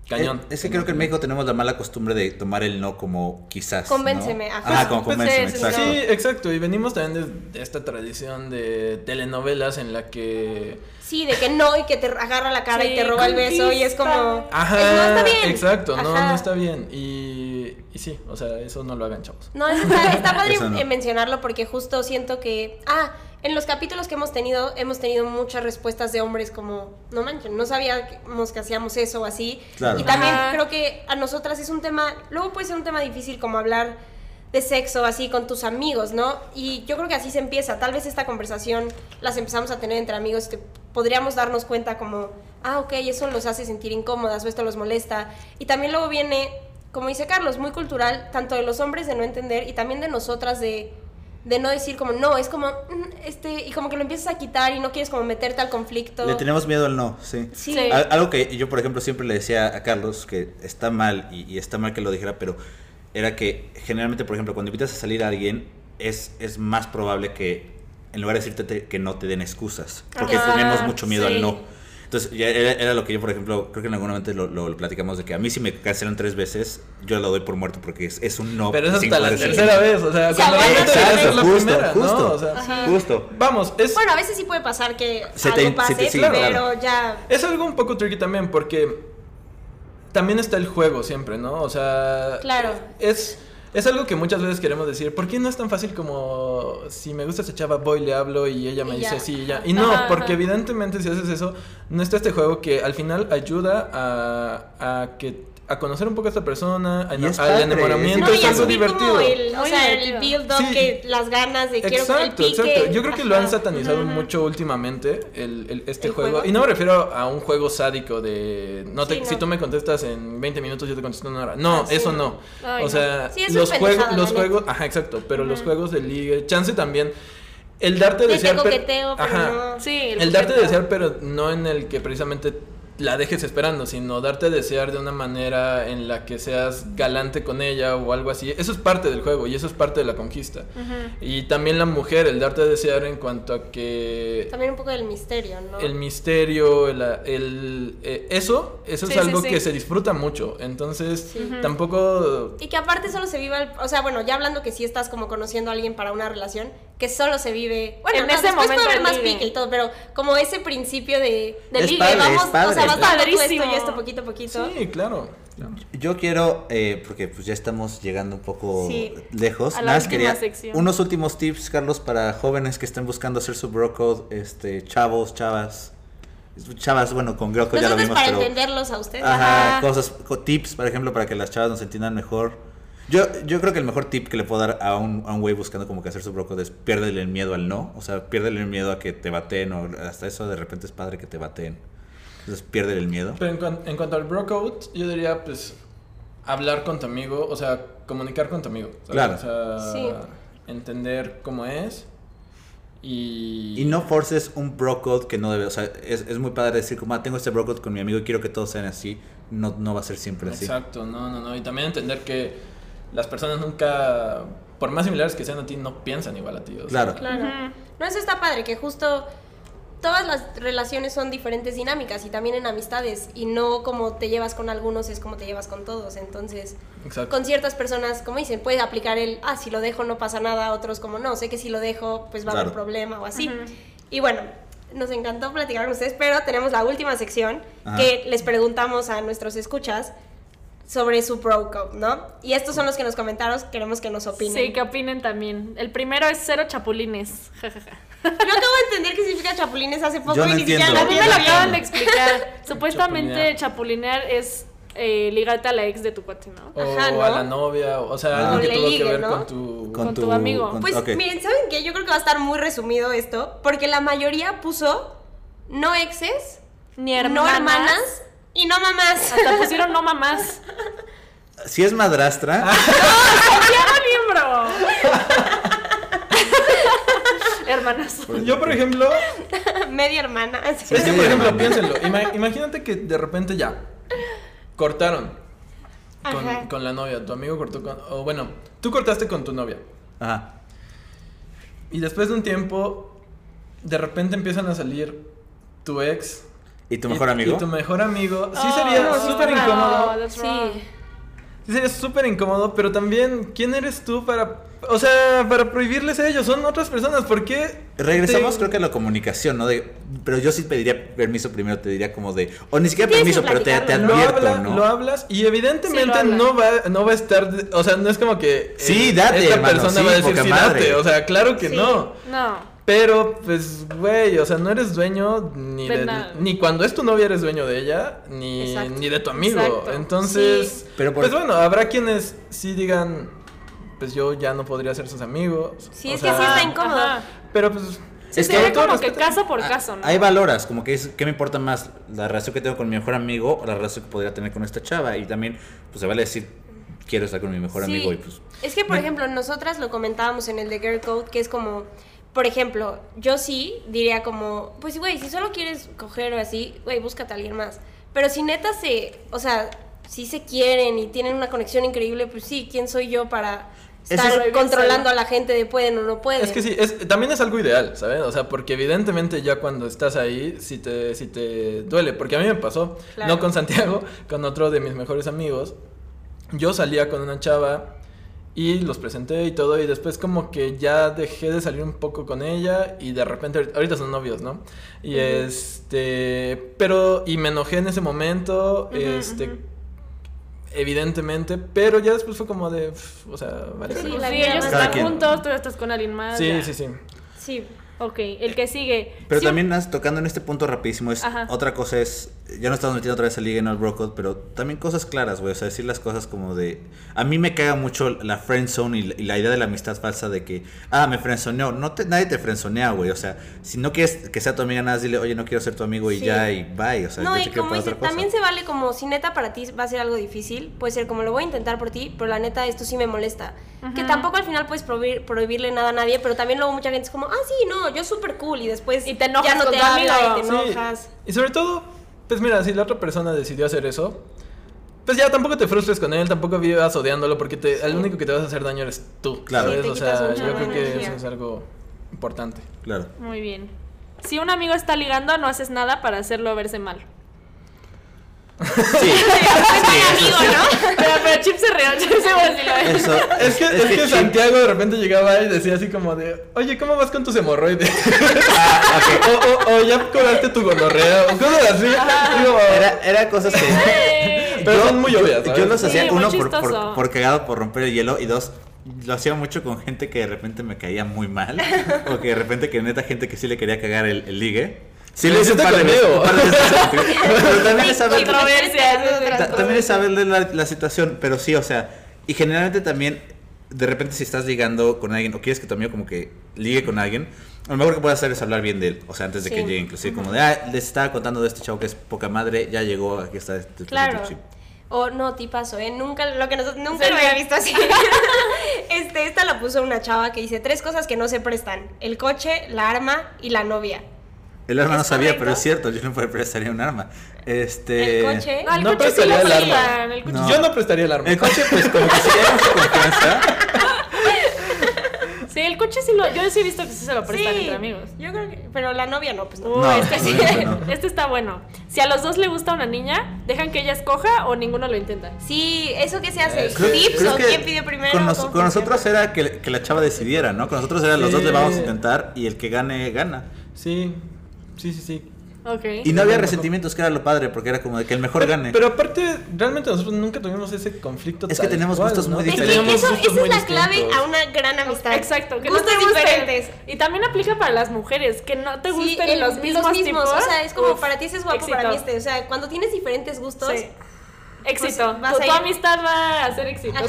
cañón. Es, que creo que en México tenemos la mala costumbre de tomar el no como quizás. ¿no? Convénceme, ajá. Ah, como convénceme, sí, exacto. Sí, exacto, y venimos también de esta tradición de telenovelas en la que... Sí, de que no y que te agarra la cara y te roba el beso y es como... Ajá, es- no está bien. exacto, no, Ajá. no está bien. Y, y sí, o sea, eso no lo hagan, chavos. No, eso está, está padre no. mencionarlo porque justo siento que... Ah, en los capítulos que hemos tenido, hemos tenido muchas respuestas de hombres como, no manchen, no sabíamos que hacíamos eso o así. Claro. Y también Ajá. creo que a nosotras es un tema, luego puede ser un tema difícil como hablar de sexo así con tus amigos, ¿no? Y yo creo que así se empieza. Tal vez esta conversación las empezamos a tener entre amigos que podríamos darnos cuenta como, ah, ok, eso los hace sentir incómodas o esto los molesta. Y también luego viene, como dice Carlos, muy cultural, tanto de los hombres de no entender y también de nosotras de, de no decir como, no, es como, "Mm, este, y como que lo empiezas a quitar y no quieres como meterte al conflicto. Le tenemos miedo al no, sí. Sí. Sí. Al- Algo que yo, por ejemplo, siempre le decía a Carlos que está mal y, y está mal que lo dijera, pero era que generalmente, por ejemplo, cuando invitas a salir a alguien, es, es más probable que en lugar de decirte te- que no te den excusas, porque tenemos mucho miedo sí. al no. Entonces, ya era, era lo que yo, por ejemplo, creo que en algún momento lo, lo platicamos de que a mí si me cancelan tres veces, yo lo doy por muerto porque es, es un no. Pero es hasta la tercera vez, o sea, Se cuando la Justo, primera, justo. ¿no? O sea. Justo. vamos, es, Bueno, a veces sí puede pasar que Se te- algo se te- pase, sí, pero claro. ya... es algo un poco tricky también porque también está el juego siempre, ¿no? O sea, Claro. es es algo que muchas veces queremos decir, ¿por qué no es tan fácil como si me gusta esa chava, voy, le hablo y ella me Y dice sí y ya? Y no, Ajá, porque ajá. evidentemente si haces eso, no está este juego que al final ayuda a, a que a conocer un poco a esta persona, a- es al enamoramiento, No, es y es a algo subir como divertido. el, o sea, el divertido. build up, Sí. que las ganas de quiero el Exacto, pique. exacto. Yo creo que lo han satanizado mucho últimamente, el, el- este ¿El juego. juego? Y no me refiero a un juego sádico de. No te, Sí, no. Si tú me contestas en 20 minutos, yo te contesto en una hora. No, Ah, eso no. no. Ay, o sea, los juegos. Los juegos. Ajá, exacto. Pero los juegos de liga. Chance también. El darte De desear. pero- coqueteo, pero Ajá. no. Sí, El darte coqueteo. desear, pero no en el que precisamente la dejes esperando, sino darte desear de una manera en la que seas galante con ella o algo así. Eso es parte del juego y eso es parte de la conquista. Y también la mujer, el darte desear en cuanto a que También un poco del misterio, ¿no? el misterio, el, el- eh, eso, eso Sí, es algo sí. que se disfruta mucho. Entonces, tampoco Y que aparte solo se vive, al- o sea, bueno, ya hablando que sí estás como conociendo a alguien para una relación, que solo se vive, bueno, En no, ese después momento puede haber más pique y todo, pero como ese principio de, de Es ligue, padre, vamos, es padre. o sea, vas tú esto Padrísimo. y esto poquito a poquito. Sí, claro. Yo quiero, eh, porque pues ya estamos llegando un poco Sí. lejos. A la Nada más quería sección. unos últimos tips, Carlos, para jóvenes que estén buscando hacer su bro code, este, chavos, chavas. Chavas, bueno, con Girl Code ya lo vimos, para pero. entenderlos a ustedes. Ajá, Ajá. cosas, co- tips, por ejemplo, para que las chavas nos entiendan mejor. Yo, yo creo que el mejor tip que le puedo dar a un, a un güey buscando como que hacer su bro code es piérdele el miedo al no. O sea, piérdele el miedo a que te baten o hasta eso de repente es padre que te baten. Entonces, piérdele el miedo. Pero en, cuan- en cuanto al bro code, yo diría, pues, hablar con tu amigo, o sea, comunicar con tu amigo. ¿sabes? Claro. O sea, Sí. entender cómo es. Y, Y no forces un bro code que no debe, o sea, es, es muy padre decir como, ah, tengo este bro code con mi amigo y quiero que todos sean así. No, no va a ser siempre así. Exacto, no, no, no. Y también entender que las personas nunca, por más similares que sean a ti, no piensan igual a ti. o sea, Claro. Claro. No, eso está padre, que justo todas las relaciones son diferentes dinámicas y también en amistades y no como te llevas con algunos es como te llevas con todos. Entonces, Exacto. con ciertas personas, como dicen, puede aplicar el, ah, si lo dejo no pasa nada, otros como no, sé que si lo dejo pues va a haber Claro. problema o así. Y bueno, nos encantó platicar con ustedes, pero tenemos la última sección Ajá. que les preguntamos a nuestros escuchas sobre su bro code, ¿no? Y estos son los que nos comentaron, queremos que nos opinen. Sí, que opinen también. El primero es cero chapulines. Ja, ja, ja. Yo acabo de entender qué significa chapulines hace poco Yo y no ni siquiera entiendo. A mí me lo acaban de explicar. Supuestamente Chapulinear. chapulinear es eh, ligarte a la ex de tu cuate, ¿no? O Ajá, a ¿no? la novia, o sea, algo O que tuvo que ver ¿no? con tu... Con tu amigo. con- Pues miren, ¿saben qué? Yo creo que va a estar muy resumido esto, porque la mayoría puso no exes, Ni no hermanas. Y no mamás. Hasta pusieron no mamás. Si es madrastra, ¡Santiago libro! Hermanas. Yo, por ejemplo, Media hermana. sí. es que, por ejemplo, piénsenlo. Ima- imagínate que de repente ya cortaron con, con la novia. Tu amigo cortó con... O bueno, tú cortaste con tu novia. ajá. Y después de un tiempo, de repente empiezan a salir tu ex. ¿Y tu mejor y- amigo? Y tu mejor amigo. Sí Oh, sería no, súper no, incómodo. Sí. Sí sería súper incómodo, pero también, ¿quién eres tú para... O sea, para prohibirles a ellos? Son otras personas. ¿Por qué? Regresamos te- creo que a la comunicación, ¿no? De, pero yo sí pediría permiso primero, te diría como de, o ni siquiera permiso, pero te, te platicarlo, Lo, advierto, habla- ¿no? lo hablas y evidentemente Sí, no, va, no va a estar, o sea, no es como que Sí, eh, date, esta hermano, persona sí, va a decir sí, madre". date, o sea, claro que Sí. no. No. Pero, pues, güey, o sea, no eres dueño ni De ni cuando es tu novia eres dueño de ella, ni, Exacto. ni de tu amigo. Exacto. Entonces, Sí. Pero por- pues bueno, habrá quienes sí digan, pues yo ya no podría ser sus amigos. Sí, o es que sí está incómodo. Ajá. Pero pues... Sí, Es que hay todo como que caso por Ah, caso, ¿no? Hay valoras, como que es, ¿qué me importa más? ¿La relación que tengo con mi mejor amigo o la relación que podría tener con esta chava? Y también, pues se vale decir, quiero estar con mi mejor Sí. amigo y pues... Es que, por ejemplo, nosotras lo comentábamos en el de Girl Code, que es como, por ejemplo, yo sí diría como, pues güey, si solo quieres coger o así, güey, búscate a alguien más. Pero si neta se, o sea, si se quieren y tienen una conexión increíble, pues sí, ¿quién soy yo para estar es- controlando a la gente de pueden o no pueden? Es que sí, es, también es algo ideal, ¿sabes? O sea, porque evidentemente ya cuando estás ahí, si te, si te duele. Porque a mí me pasó, Claro. no con Santiago, con otro de mis mejores amigos. Yo salía con una chava y los presenté y todo, y después como que ya dejé de salir un poco con ella y de repente, ahorita- son novios, ¿no? Y este, pero, y me enojé en ese momento, este... evidentemente, pero ya después fue como de, o sea, vale. Sí, la Sí, vida ellos más- Cada están quien. juntos, tú ya estás con alguien más. sí, ya. sí, sí. Sí. Ok, el que sigue. Pero Sí, también tocando en este punto rapidísimo es Ajá. otra cosa es ya no estamos metiendo otra vez a Liga en el Bro Code, pero también cosas claras, güey, o sea, decir las cosas como de a mí me caga mucho la friend zone y, la- y la idea de la amistad falsa de que ah, me friendzoneó, no te nadie te friendzonea, güey, o sea, si no quieres que sea tu amiga nada, más dile, "Oye, no quiero ser tu amigo" y Sí. ya y bye, o sea, No, y como dice, también se vale como si neta para ti va a ser algo difícil, puede ser como lo voy a intentar por ti, pero la neta esto sí me molesta. Que tampoco al final puedes prohibir, prohibirle nada a nadie, pero también luego mucha gente es como, ah, sí, no, yo súper cool y después Y te enojas ya no te habla y te Sí. enojas. Y sobre todo, pues mira, si la otra persona decidió hacer eso, pues ya tampoco te frustres con él, tampoco vivas odiándolo, porque te, el único que te vas a hacer daño eres tú. Claro. Sí, o sea, yo creo que energía. eso es algo importante. Claro. Muy bien. Si un amigo está ligando, no haces nada para hacerlo verse mal. Sí. amigo, ¿no? Pero, pero Chip se rió, Chip sí lo es. Eso Es que, es que Santiago de repente llegaba y decía así como de, oye, ¿cómo vas con tus hemorroides? Ah, o, o- o ya cobraste tu gonorrea, o cosas así. Digo, Era, era cosas que. Pero son muy obvias, ¿sabes? Yo los Sí, hacía, uno, por, por, cagado, por romper el hielo, y dos, lo hacía mucho con gente que de repente me caía muy mal, o que de repente que neta gente que sí le quería cagar el, el ligue. Sí Lo lo hice un par de veces, de. Pero también es saber, también es saberle la, la situación, pero sí, o sea, y generalmente también, de repente si estás ligando con alguien, o quieres que tu amigo como que ligue con alguien, lo mejor que puedes hacer es hablar bien de él, o sea, antes de que llegue, inclusive como de, ah, les estaba contando de este chavo que es poca madre, ya llegó, aquí está este Claro. chip. O no, tipazo, ¿eh? Nunca, lo que nosotros, nunca Sí, lo había visto así. este, esta la puso una chava que dice tres cosas que no se prestan. El coche, la arma y la novia. El arma no ¿Es sabía, pero es cierto, yo no prestaría un arma. Este. El coche. No, el No coche sí lo prestaría el arma. prestan, el coche- No. Yo no prestaría el arma. El coche, pues como que hay mucha confianza. Sí, el coche sí lo. Yo sí he visto que sí se lo prestan Sí, entre amigos. Yo creo que, pero la novia no, pues no. No, este, sí. no. este está bueno. Si a los dos le gusta una niña, ¿dejan que ella escoja o ninguno lo intenta? Sí, ¿eso qué se hace? Eh, creo- ¿Tips Creo o quién pidió primero? Con, nosotros era que, que la chava decidiera, ¿no? Con nosotros era los Sí. dos le vamos a intentar y el que gane, gana. Sí, sí, sí, sí. Ok. Y no había resentimientos, que era lo padre, porque era como de que el mejor gane. Pero aparte, realmente nosotros nunca tuvimos ese conflicto. Es que tal tenemos cual, gustos ¿no? muy Es que diferentes. Eso, esa es la clave distintos. a una gran amistad. Exacto, que Gustos no diferentes. Y también aplica para las mujeres, que no te Sí, gusten el- los mismos tipos. O sea, es como Uf, para ti ese es guapo, para mí éxito. este. O sea, cuando tienes diferentes gustos, Sí. Éxito. Pues, vas tu, amistad va a ser exitosa. O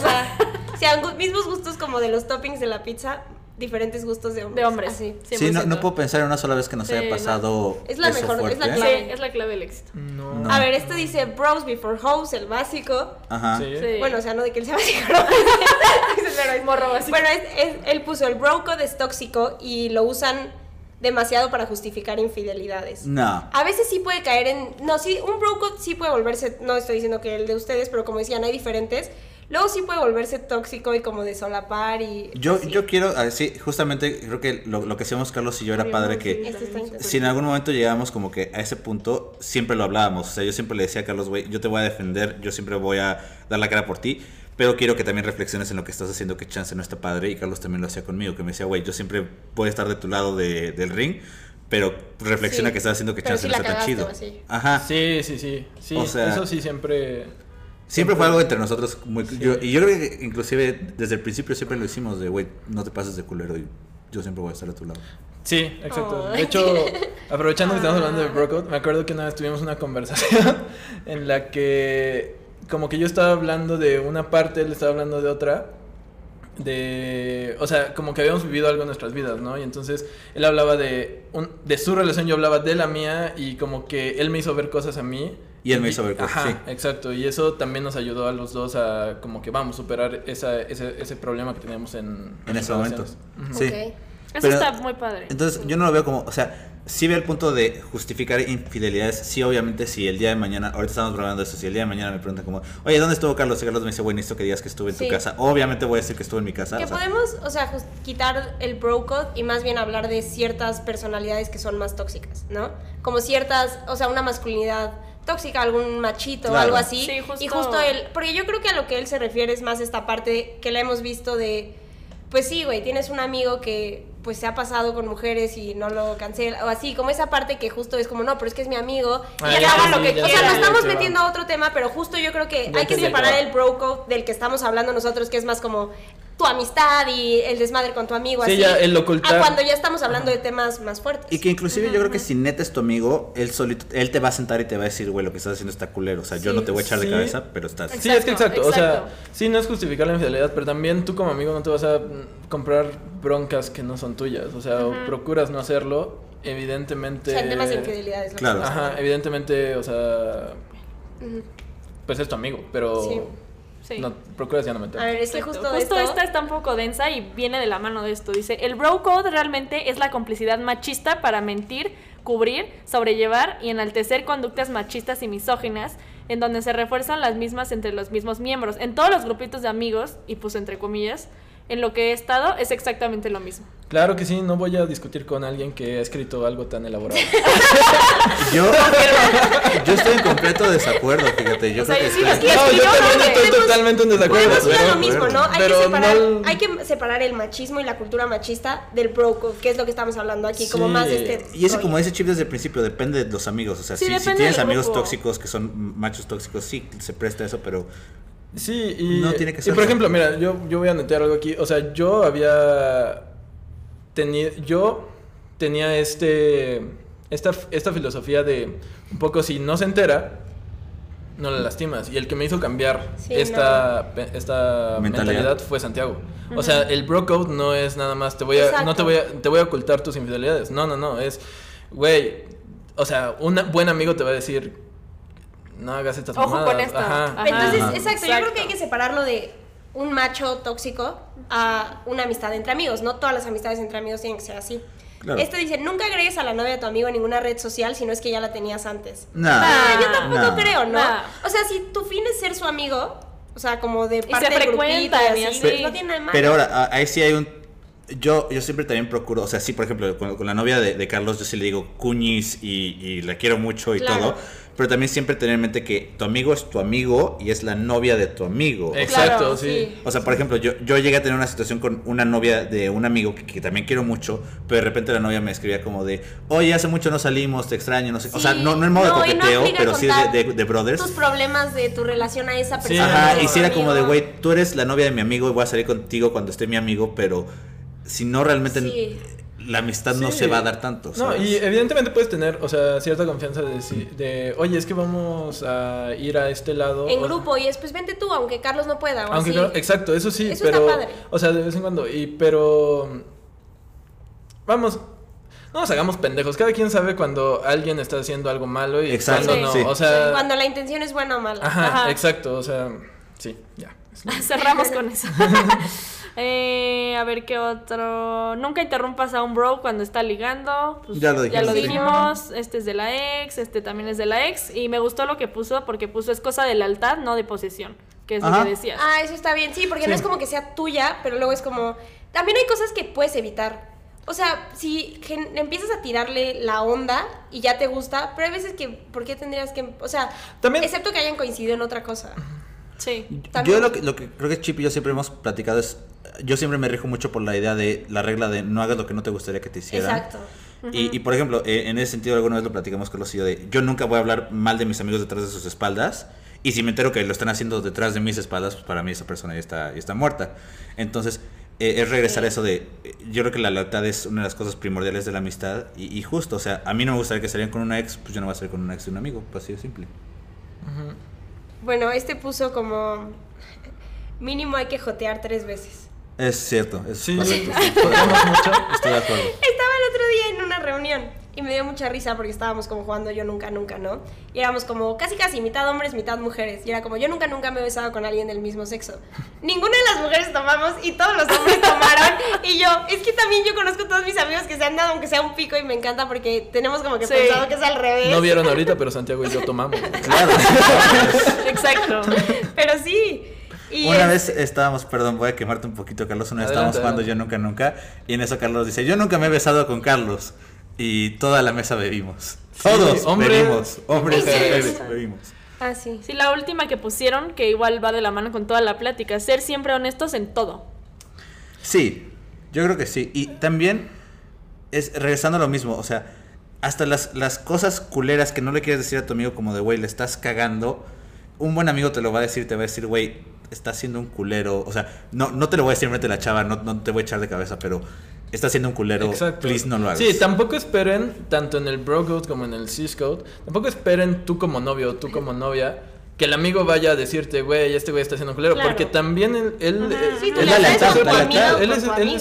sea, mismos gustos como de los toppings de la pizza, diferentes gustos de hombres. De hombres. Así. Sí, no, 100%. no puedo pensar en una sola vez que nos Sí, haya no. pasado. Es la eso mejor, es la fuerte. Sí, es la clave del éxito. No. No. A ver, esto dice bros before hoes, el básico. Ajá. Sí. Sí. Bueno, o sea, no de que él sea básico, no. Pero es- Morro básico. Bueno, es- es- él puso el bro code es tóxico y lo usan demasiado para justificar infidelidades. No. A veces sí puede caer en. No, sí, un bro code sí puede volverse. No estoy diciendo que el de ustedes, pero como decían, hay diferentes. Luego sí puede volverse tóxico y como de solapar y. Yo, así. yo quiero, sí, justamente creo que lo, lo que hacíamos Carlos y yo era padre que si en algún momento llegábamos como que a ese punto, siempre lo hablábamos. O sea, yo siempre le decía a Carlos, güey, yo te voy a defender, yo siempre voy a dar la cara por ti, pero quiero que también reflexiones en lo que estás haciendo, que chance no está padre. Y Carlos también lo hacía conmigo, que me decía, güey, yo siempre voy a estar de tu lado de- del ring, pero reflexiona Sí, que estás haciendo que chance sí no está tan chido. así. Ajá. Sí, sí, sí. sí O sea- eso sí siempre. Siempre fue algo entre nosotros muy... yo- y yo creo que inclusive desde el principio siempre lo hicimos de, güey, no te pases de culero y yo siempre voy a estar a tu lado. Sí, exacto. De hecho, aprovechando que estamos hablando de Brocode, me acuerdo que una vez tuvimos una conversación en la que como que yo estaba hablando de una parte, él estaba hablando de otra. De, o sea, como que habíamos vivido algo en nuestras vidas, ¿no? Y entonces él hablaba de, un, de su relación, yo hablaba de la mía y como que él me hizo ver cosas a mí. Y él me hizo ver cosas, Ajá, sí. exacto. Y eso también nos ayudó a los dos a como que vamos, superar esa, ese, ese problema que teníamos en... En ese momento. relaciones. Ujú. Sí. Ok. Eso Pero- está muy padre. Entonces, yo no lo veo como, o sea, sí veo el punto de justificar infidelidades. Sí, obviamente, si el día de mañana, ahorita estamos grabando eso, si el día de mañana me preguntan como, oye, ¿dónde estuvo Carlos? Y Carlos me dice, güey, necesito que digas que estuve en Sí. tu casa. Obviamente voy a decir que estuve en mi casa. Que o sea, podemos, o sea, quitar el bro code y más bien hablar de ciertas personalidades que son más tóxicas, ¿no? Como ciertas, o sea, una masculinidad tóxica, algún machito o Claro. algo así. Sí, justo- Y justo él, porque yo creo que a lo que él se refiere es más esta parte que la hemos visto de, pues sí, güey, tienes un amigo que pues se ha pasado con mujeres y no lo cancela, o así, como esa parte que justo es como, no, pero es que es mi amigo, Ah, y ya haga lo que ya O sea, nos estamos metiendo a otro tema, pero justo yo creo que Ya hay que separar el bro code del que estamos hablando nosotros, que es más como tu amistad y el desmadre con tu amigo, Sí, así, ya, el ocultar. a cuando ya estamos hablando de temas más fuertes. Y que inclusive yo creo que si neta es tu amigo, él solito, él te va a sentar y te va a decir, güey, lo que estás haciendo está culero. O sea, yo no te voy a echar de Sí. cabeza, pero estás. Sí, es que exacto, Exacto, o sea, exacto. sí, no es justificar la infidelidad, pero también tú como amigo no te vas a comprar broncas que no son tuyas, o sea, o procuras no hacerlo, o evidentemente... sea, en temas de infidelidades. lo que Claro. Ajá, evidentemente, o sea, pues es tu amigo, pero Sí. No procuras ya no meter. A ver, es que justo, esto... esta está un poco densa y viene de la mano de esto. Dice, el bro code realmente es la complicidad machista para mentir, cubrir, sobrellevar y enaltecer conductas machistas y misóginas, en donde se refuerzan las mismas entre los mismos miembros. En todos los grupitos de amigos, y puse entre comillas, en lo que he estado es exactamente lo mismo. Claro que sí, no voy a discutir con alguien que ha escrito algo tan elaborado. Yo, yo estoy en completo desacuerdo, fíjate. Yo O sea, creo que sí, está- es que- no, yo también estoy totalmente en desacuerdo. Pero- lo mismo, ¿no? Hay que, separar, no- hay que separar el machismo y la cultura machista del bro code, que es lo que estamos hablando aquí, como más este... Y ese, rollo. como dice Chip desde el principio, depende de los amigos. O sea, Sí, si, si tienes amigos tóxicos que son machos tóxicos, sí, se presta eso, pero Sí, y, No tiene que y ser por así. ejemplo, mira, yo, yo voy a netear algo aquí. O sea, yo había tenido, yo tenía este, esta, esta filosofía de un poco si no se entera, no la lastimas. Y el que me hizo cambiar Sí, esta, pe- esta Mentalidad. mentalidad. fue Santiago. O sea, el bro code no es nada más te voy a, no te voy a, te voy a ocultar tus infidelidades. No, no, no, es, güey, o sea, un buen amigo te va a decir, no hagas estas Ojo mamadas. con esto. Ajá. Ajá. Entonces, Ajá. exacto, yo creo que hay que separarlo de un macho tóxico a una amistad entre amigos. No todas las amistades entre amigos tienen que ser así. Claro. Este dice, nunca agregues a la novia de tu amigo en ninguna red social si no es que ya la tenías antes. no. Yo tampoco creo, ¿no? Nah. O sea, si tu fin es ser su amigo, o sea, como de se parte del grupito frecuentan y y así, pues, no tiene nada de malo. Pero ahora, ahí sí hay un... Yo, yo siempre también procuro, o sea, sí, por ejemplo, con, con la novia de, de Carlos, yo sí le digo cuñis y, y la quiero mucho y Claro. todo, pero también siempre tener en mente que tu amigo es tu amigo y es la novia de tu amigo. Exacto, Claro, sí. sí. O sea, por ejemplo, yo, yo llegué a tener una situación con una novia de un amigo que, que también quiero mucho, pero de repente la novia me escribía como de, oye, hace mucho no salimos, te extraño, no sé. o sea, no, no en modo No, de no coqueteo, pero sí de, de, de brothers. Tus problemas de tu relación a esa Sí. persona. Ajá, y si era como de, güey, tú eres la novia de mi amigo y voy a salir contigo cuando esté mi amigo, pero si no realmente Sí. La amistad no se va a dar tanto. No, y evidentemente puedes tener, o sea, cierta confianza de, deci- de oye, es que vamos a ir a este lado. En o- grupo, y después vente tú, aunque Carlos no pueda. O Aunque así. claro, exacto, eso sí, Eso está pero padre. o sea, de vez en cuando y pero vamos no nos hagamos pendejos. Cada quien sabe cuando alguien está haciendo algo malo y Exacto, cuando no. sí. O sea, Cuando la intención es buena o mala. ajá, Ajá. exacto, o sea, sí, ya. Cerramos con eso. Eh, a ver qué otro. Nunca interrumpas a un bro cuando está ligando. Pues, Ya lo dijimos. Este es de la ex, este también es de la ex. Y me gustó lo que puso porque puso es cosa de lealtad, no de posesión. Que es lo que decías. Ah, eso está bien, sí, porque Sí. no es como que sea tuya, pero luego es como... También hay cosas que puedes evitar. O sea, si gen- empiezas a tirarle la onda y ya te gusta, pero hay veces que, ¿por qué tendrías que...? O sea, También- excepto que hayan coincidido en otra cosa. Sí. también- Yo lo que, lo que creo que Chip y yo siempre hemos platicado es, yo siempre me rijo mucho por la idea de la regla de no hagas lo que no te gustaría que te hicieran. Exacto. Y, y, por ejemplo, eh, en ese sentido alguna vez lo platicamos con los y yo de, yo nunca voy a hablar mal de mis amigos detrás de sus espaldas. Y si me entero que lo están haciendo detrás de mis espaldas, pues para mí esa persona ya está, ya está muerta. Entonces, eh, es regresar Sí. a eso de, yo creo que la lealtad es una de las cosas primordiales de la amistad. Y, y justo, o sea, a mí no me gustaría que salieran con una ex, pues yo no voy a salir con una ex de un amigo, pues así de simple. Bueno, este puso como... Mínimo hay que jotear tres veces. Es cierto, es Sí, correcto. podemos mucho. Estoy de acuerdo. Estaba el otro día en una reunión y me dio mucha risa porque estábamos como jugando yo nunca, nunca, ¿no? Y éramos como casi, casi mitad hombres, mitad mujeres. Y era como yo nunca, nunca me he besado con alguien del mismo sexo. Ninguna de las mujeres tomamos y todos los hombres tomaron. Y yo, es que también yo conozco a todos mis amigos que se han dado, aunque sea un pico, y me encanta porque tenemos como que Sí. pensado que es al revés. No vieron ahorita, pero Santiago y yo tomamos. Claro. Exacto. Pero sí. Y Una es- vez estábamos, perdón, voy a quemarte un poquito, Carlos. Una vez Adelante, estábamos jugando adelante. Yo Nunca Nunca. Y en eso Carlos dice: Yo nunca me he besado con Carlos. Y toda la mesa bebimos. Todos hombres bebimos. Hombres y mujeres. bebimos. Ah, sí. Sí, la última que pusieron, que igual va de la mano con toda la plática, ser siempre honestos en todo. Sí. Yo creo que sí. Y también es regresando a lo mismo, o sea, hasta las, las cosas culeras que no le quieres decir a tu amigo como de, güey, le estás cagando, un buen amigo te lo va a decir, te va a decir, güey, estás siendo un culero. O sea, no, no te lo voy a decir frente a la chava, no, no te voy a echar de cabeza, pero estás siendo un culero, Exacto. please no lo hagas. Sí, tampoco esperen, tanto en el bro code como en el sis code, tampoco esperen tú como novio o tú como novia que el amigo vaya a decirte, güey, este güey está haciendo un culero, Claro. porque también él, él, Sí, tú él él es- él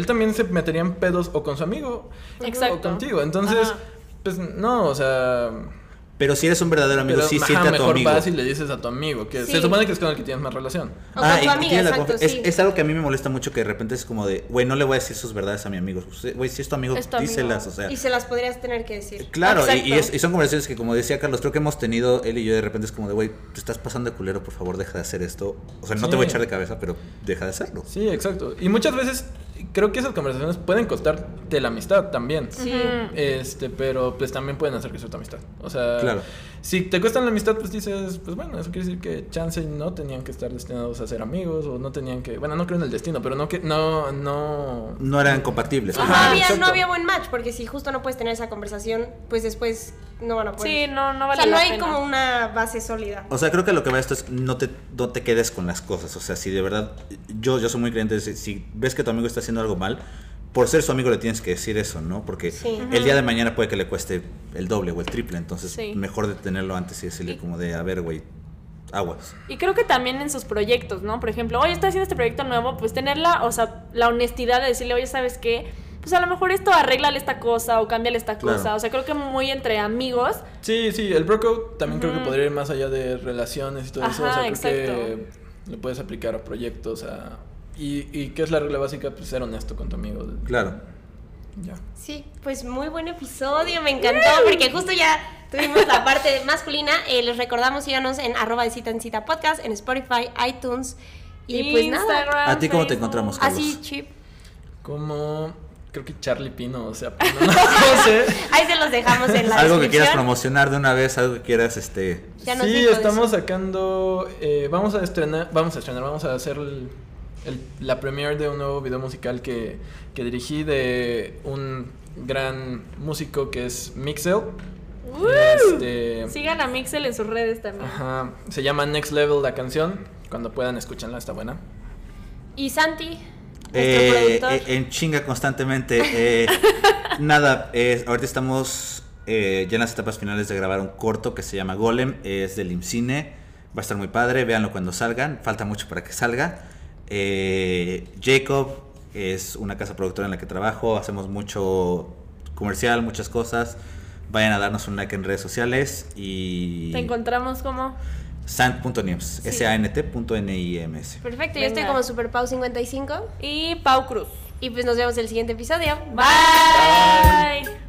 es- también se metería en pedos o con su amigo Exacto. o contigo, entonces, Ajá. pues no, o sea, Pero si eres un verdadero amigo, pero, sí ajá, siente a tu mejor amigo. vas y le dices a tu amigo, que Sí. se supone que es con el que tienes más relación. O con Ah, tu y amiga, exacto, es, sí. es algo que a mí me molesta mucho que de repente es como de, güey, no le voy a decir sus verdades a mi amigo. Güey, si es tu amigo, Es tu amigo. díselas, o sea. Y se las podrías tener que decir. Claro, y, y es- y son conversaciones que, como decía Carlos, creo que hemos tenido él y yo de repente es como de, güey, te estás pasando de culero, por favor, deja de hacer esto. O sea, no Sí. te voy a echar de cabeza, pero deja de hacerlo. Sí, exacto. Y muchas veces creo que esas conversaciones pueden costarte la amistad también. Sí. Este, pero pues también pueden hacer crecer tu amistad. O sea, Claro. Si te cuestan la amistad, pues dices, pues bueno, eso quiere decir que chance y no tenían que estar destinados a ser amigos o no tenían que, bueno, no creo en el destino, pero no que no no No eran compatibles. No, había, exacto. no había buen match, porque si justo no puedes tener esa conversación, pues después no van a poder. Sí, no, no o vale sea, no la hay pena. como una base sólida. O sea, creo que lo que va esto es no te, no te quedes con las cosas. O sea, si de verdad, yo, yo soy muy creyente, si ves que tu amigo está haciendo algo mal, por ser su amigo le tienes que decir eso, ¿no? Porque Sí. el día de mañana puede que le cueste el doble o el triple. Entonces, Sí. mejor detenerlo antes y decirle Y- como de, a ver, güey, aguas. Y creo que también en sus proyectos, ¿no? Por ejemplo, oye, estoy haciendo este proyecto nuevo, pues tener la, o sea, la honestidad de decirle, oye, ¿sabes qué? Pues a lo mejor esto arréglale esta cosa o cámbiale esta Claro. cosa. O sea, creo que muy entre amigos. Sí, sí, el bro code también creo que podría ir más allá de relaciones y todo eso. O sea, creo exacto. que lo puedes aplicar a proyectos, a y, y qué es la regla básica, pues ser honesto con tu amigo. Claro. Ya. Sí, pues muy buen episodio, me encantó, porque justo ya tuvimos la parte masculina. Eh, les recordamos, síganos en arroba de cita en cita podcast, en Spotify, iTunes. Y pues nada, Instagram, ¿A ti cómo te encontramos, Carlos? así chip. Como creo que Charlie Pino, o sea, no, no sé. Ahí se los dejamos en la algo que quieras promocionar de una vez, algo que quieras, este... Ya nos sí, estamos eso. sacando. eh, vamos a estrenar. Vamos a estrenar. Vamos a hacer el- el- la premiere de un nuevo video musical que, que dirigí de un gran músico que es Mixel. Este, Sigan a Mixel en sus redes también. ajá, se llama Next Level la canción. Cuando puedan, escúchanla, está buena. Y Santi, Eh, eh, en chinga constantemente. eh, nada, eh, ahorita estamos eh, ya en las etapas finales de grabar un corto que se llama Golem, es del IMCINE, va a estar muy padre, véanlo cuando salgan, falta mucho para que salga. Eh, Jacob es una casa productora en la que trabajo, hacemos mucho comercial, muchas cosas. Vayan a darnos un like en redes sociales y Te encontramos como. sant.nims, Sí. S-A-N-T.N-I-M-S. Perfecto, yo estoy como SuperPau55. Y Pau Cruz. Y pues nos vemos en el siguiente episodio. Bye.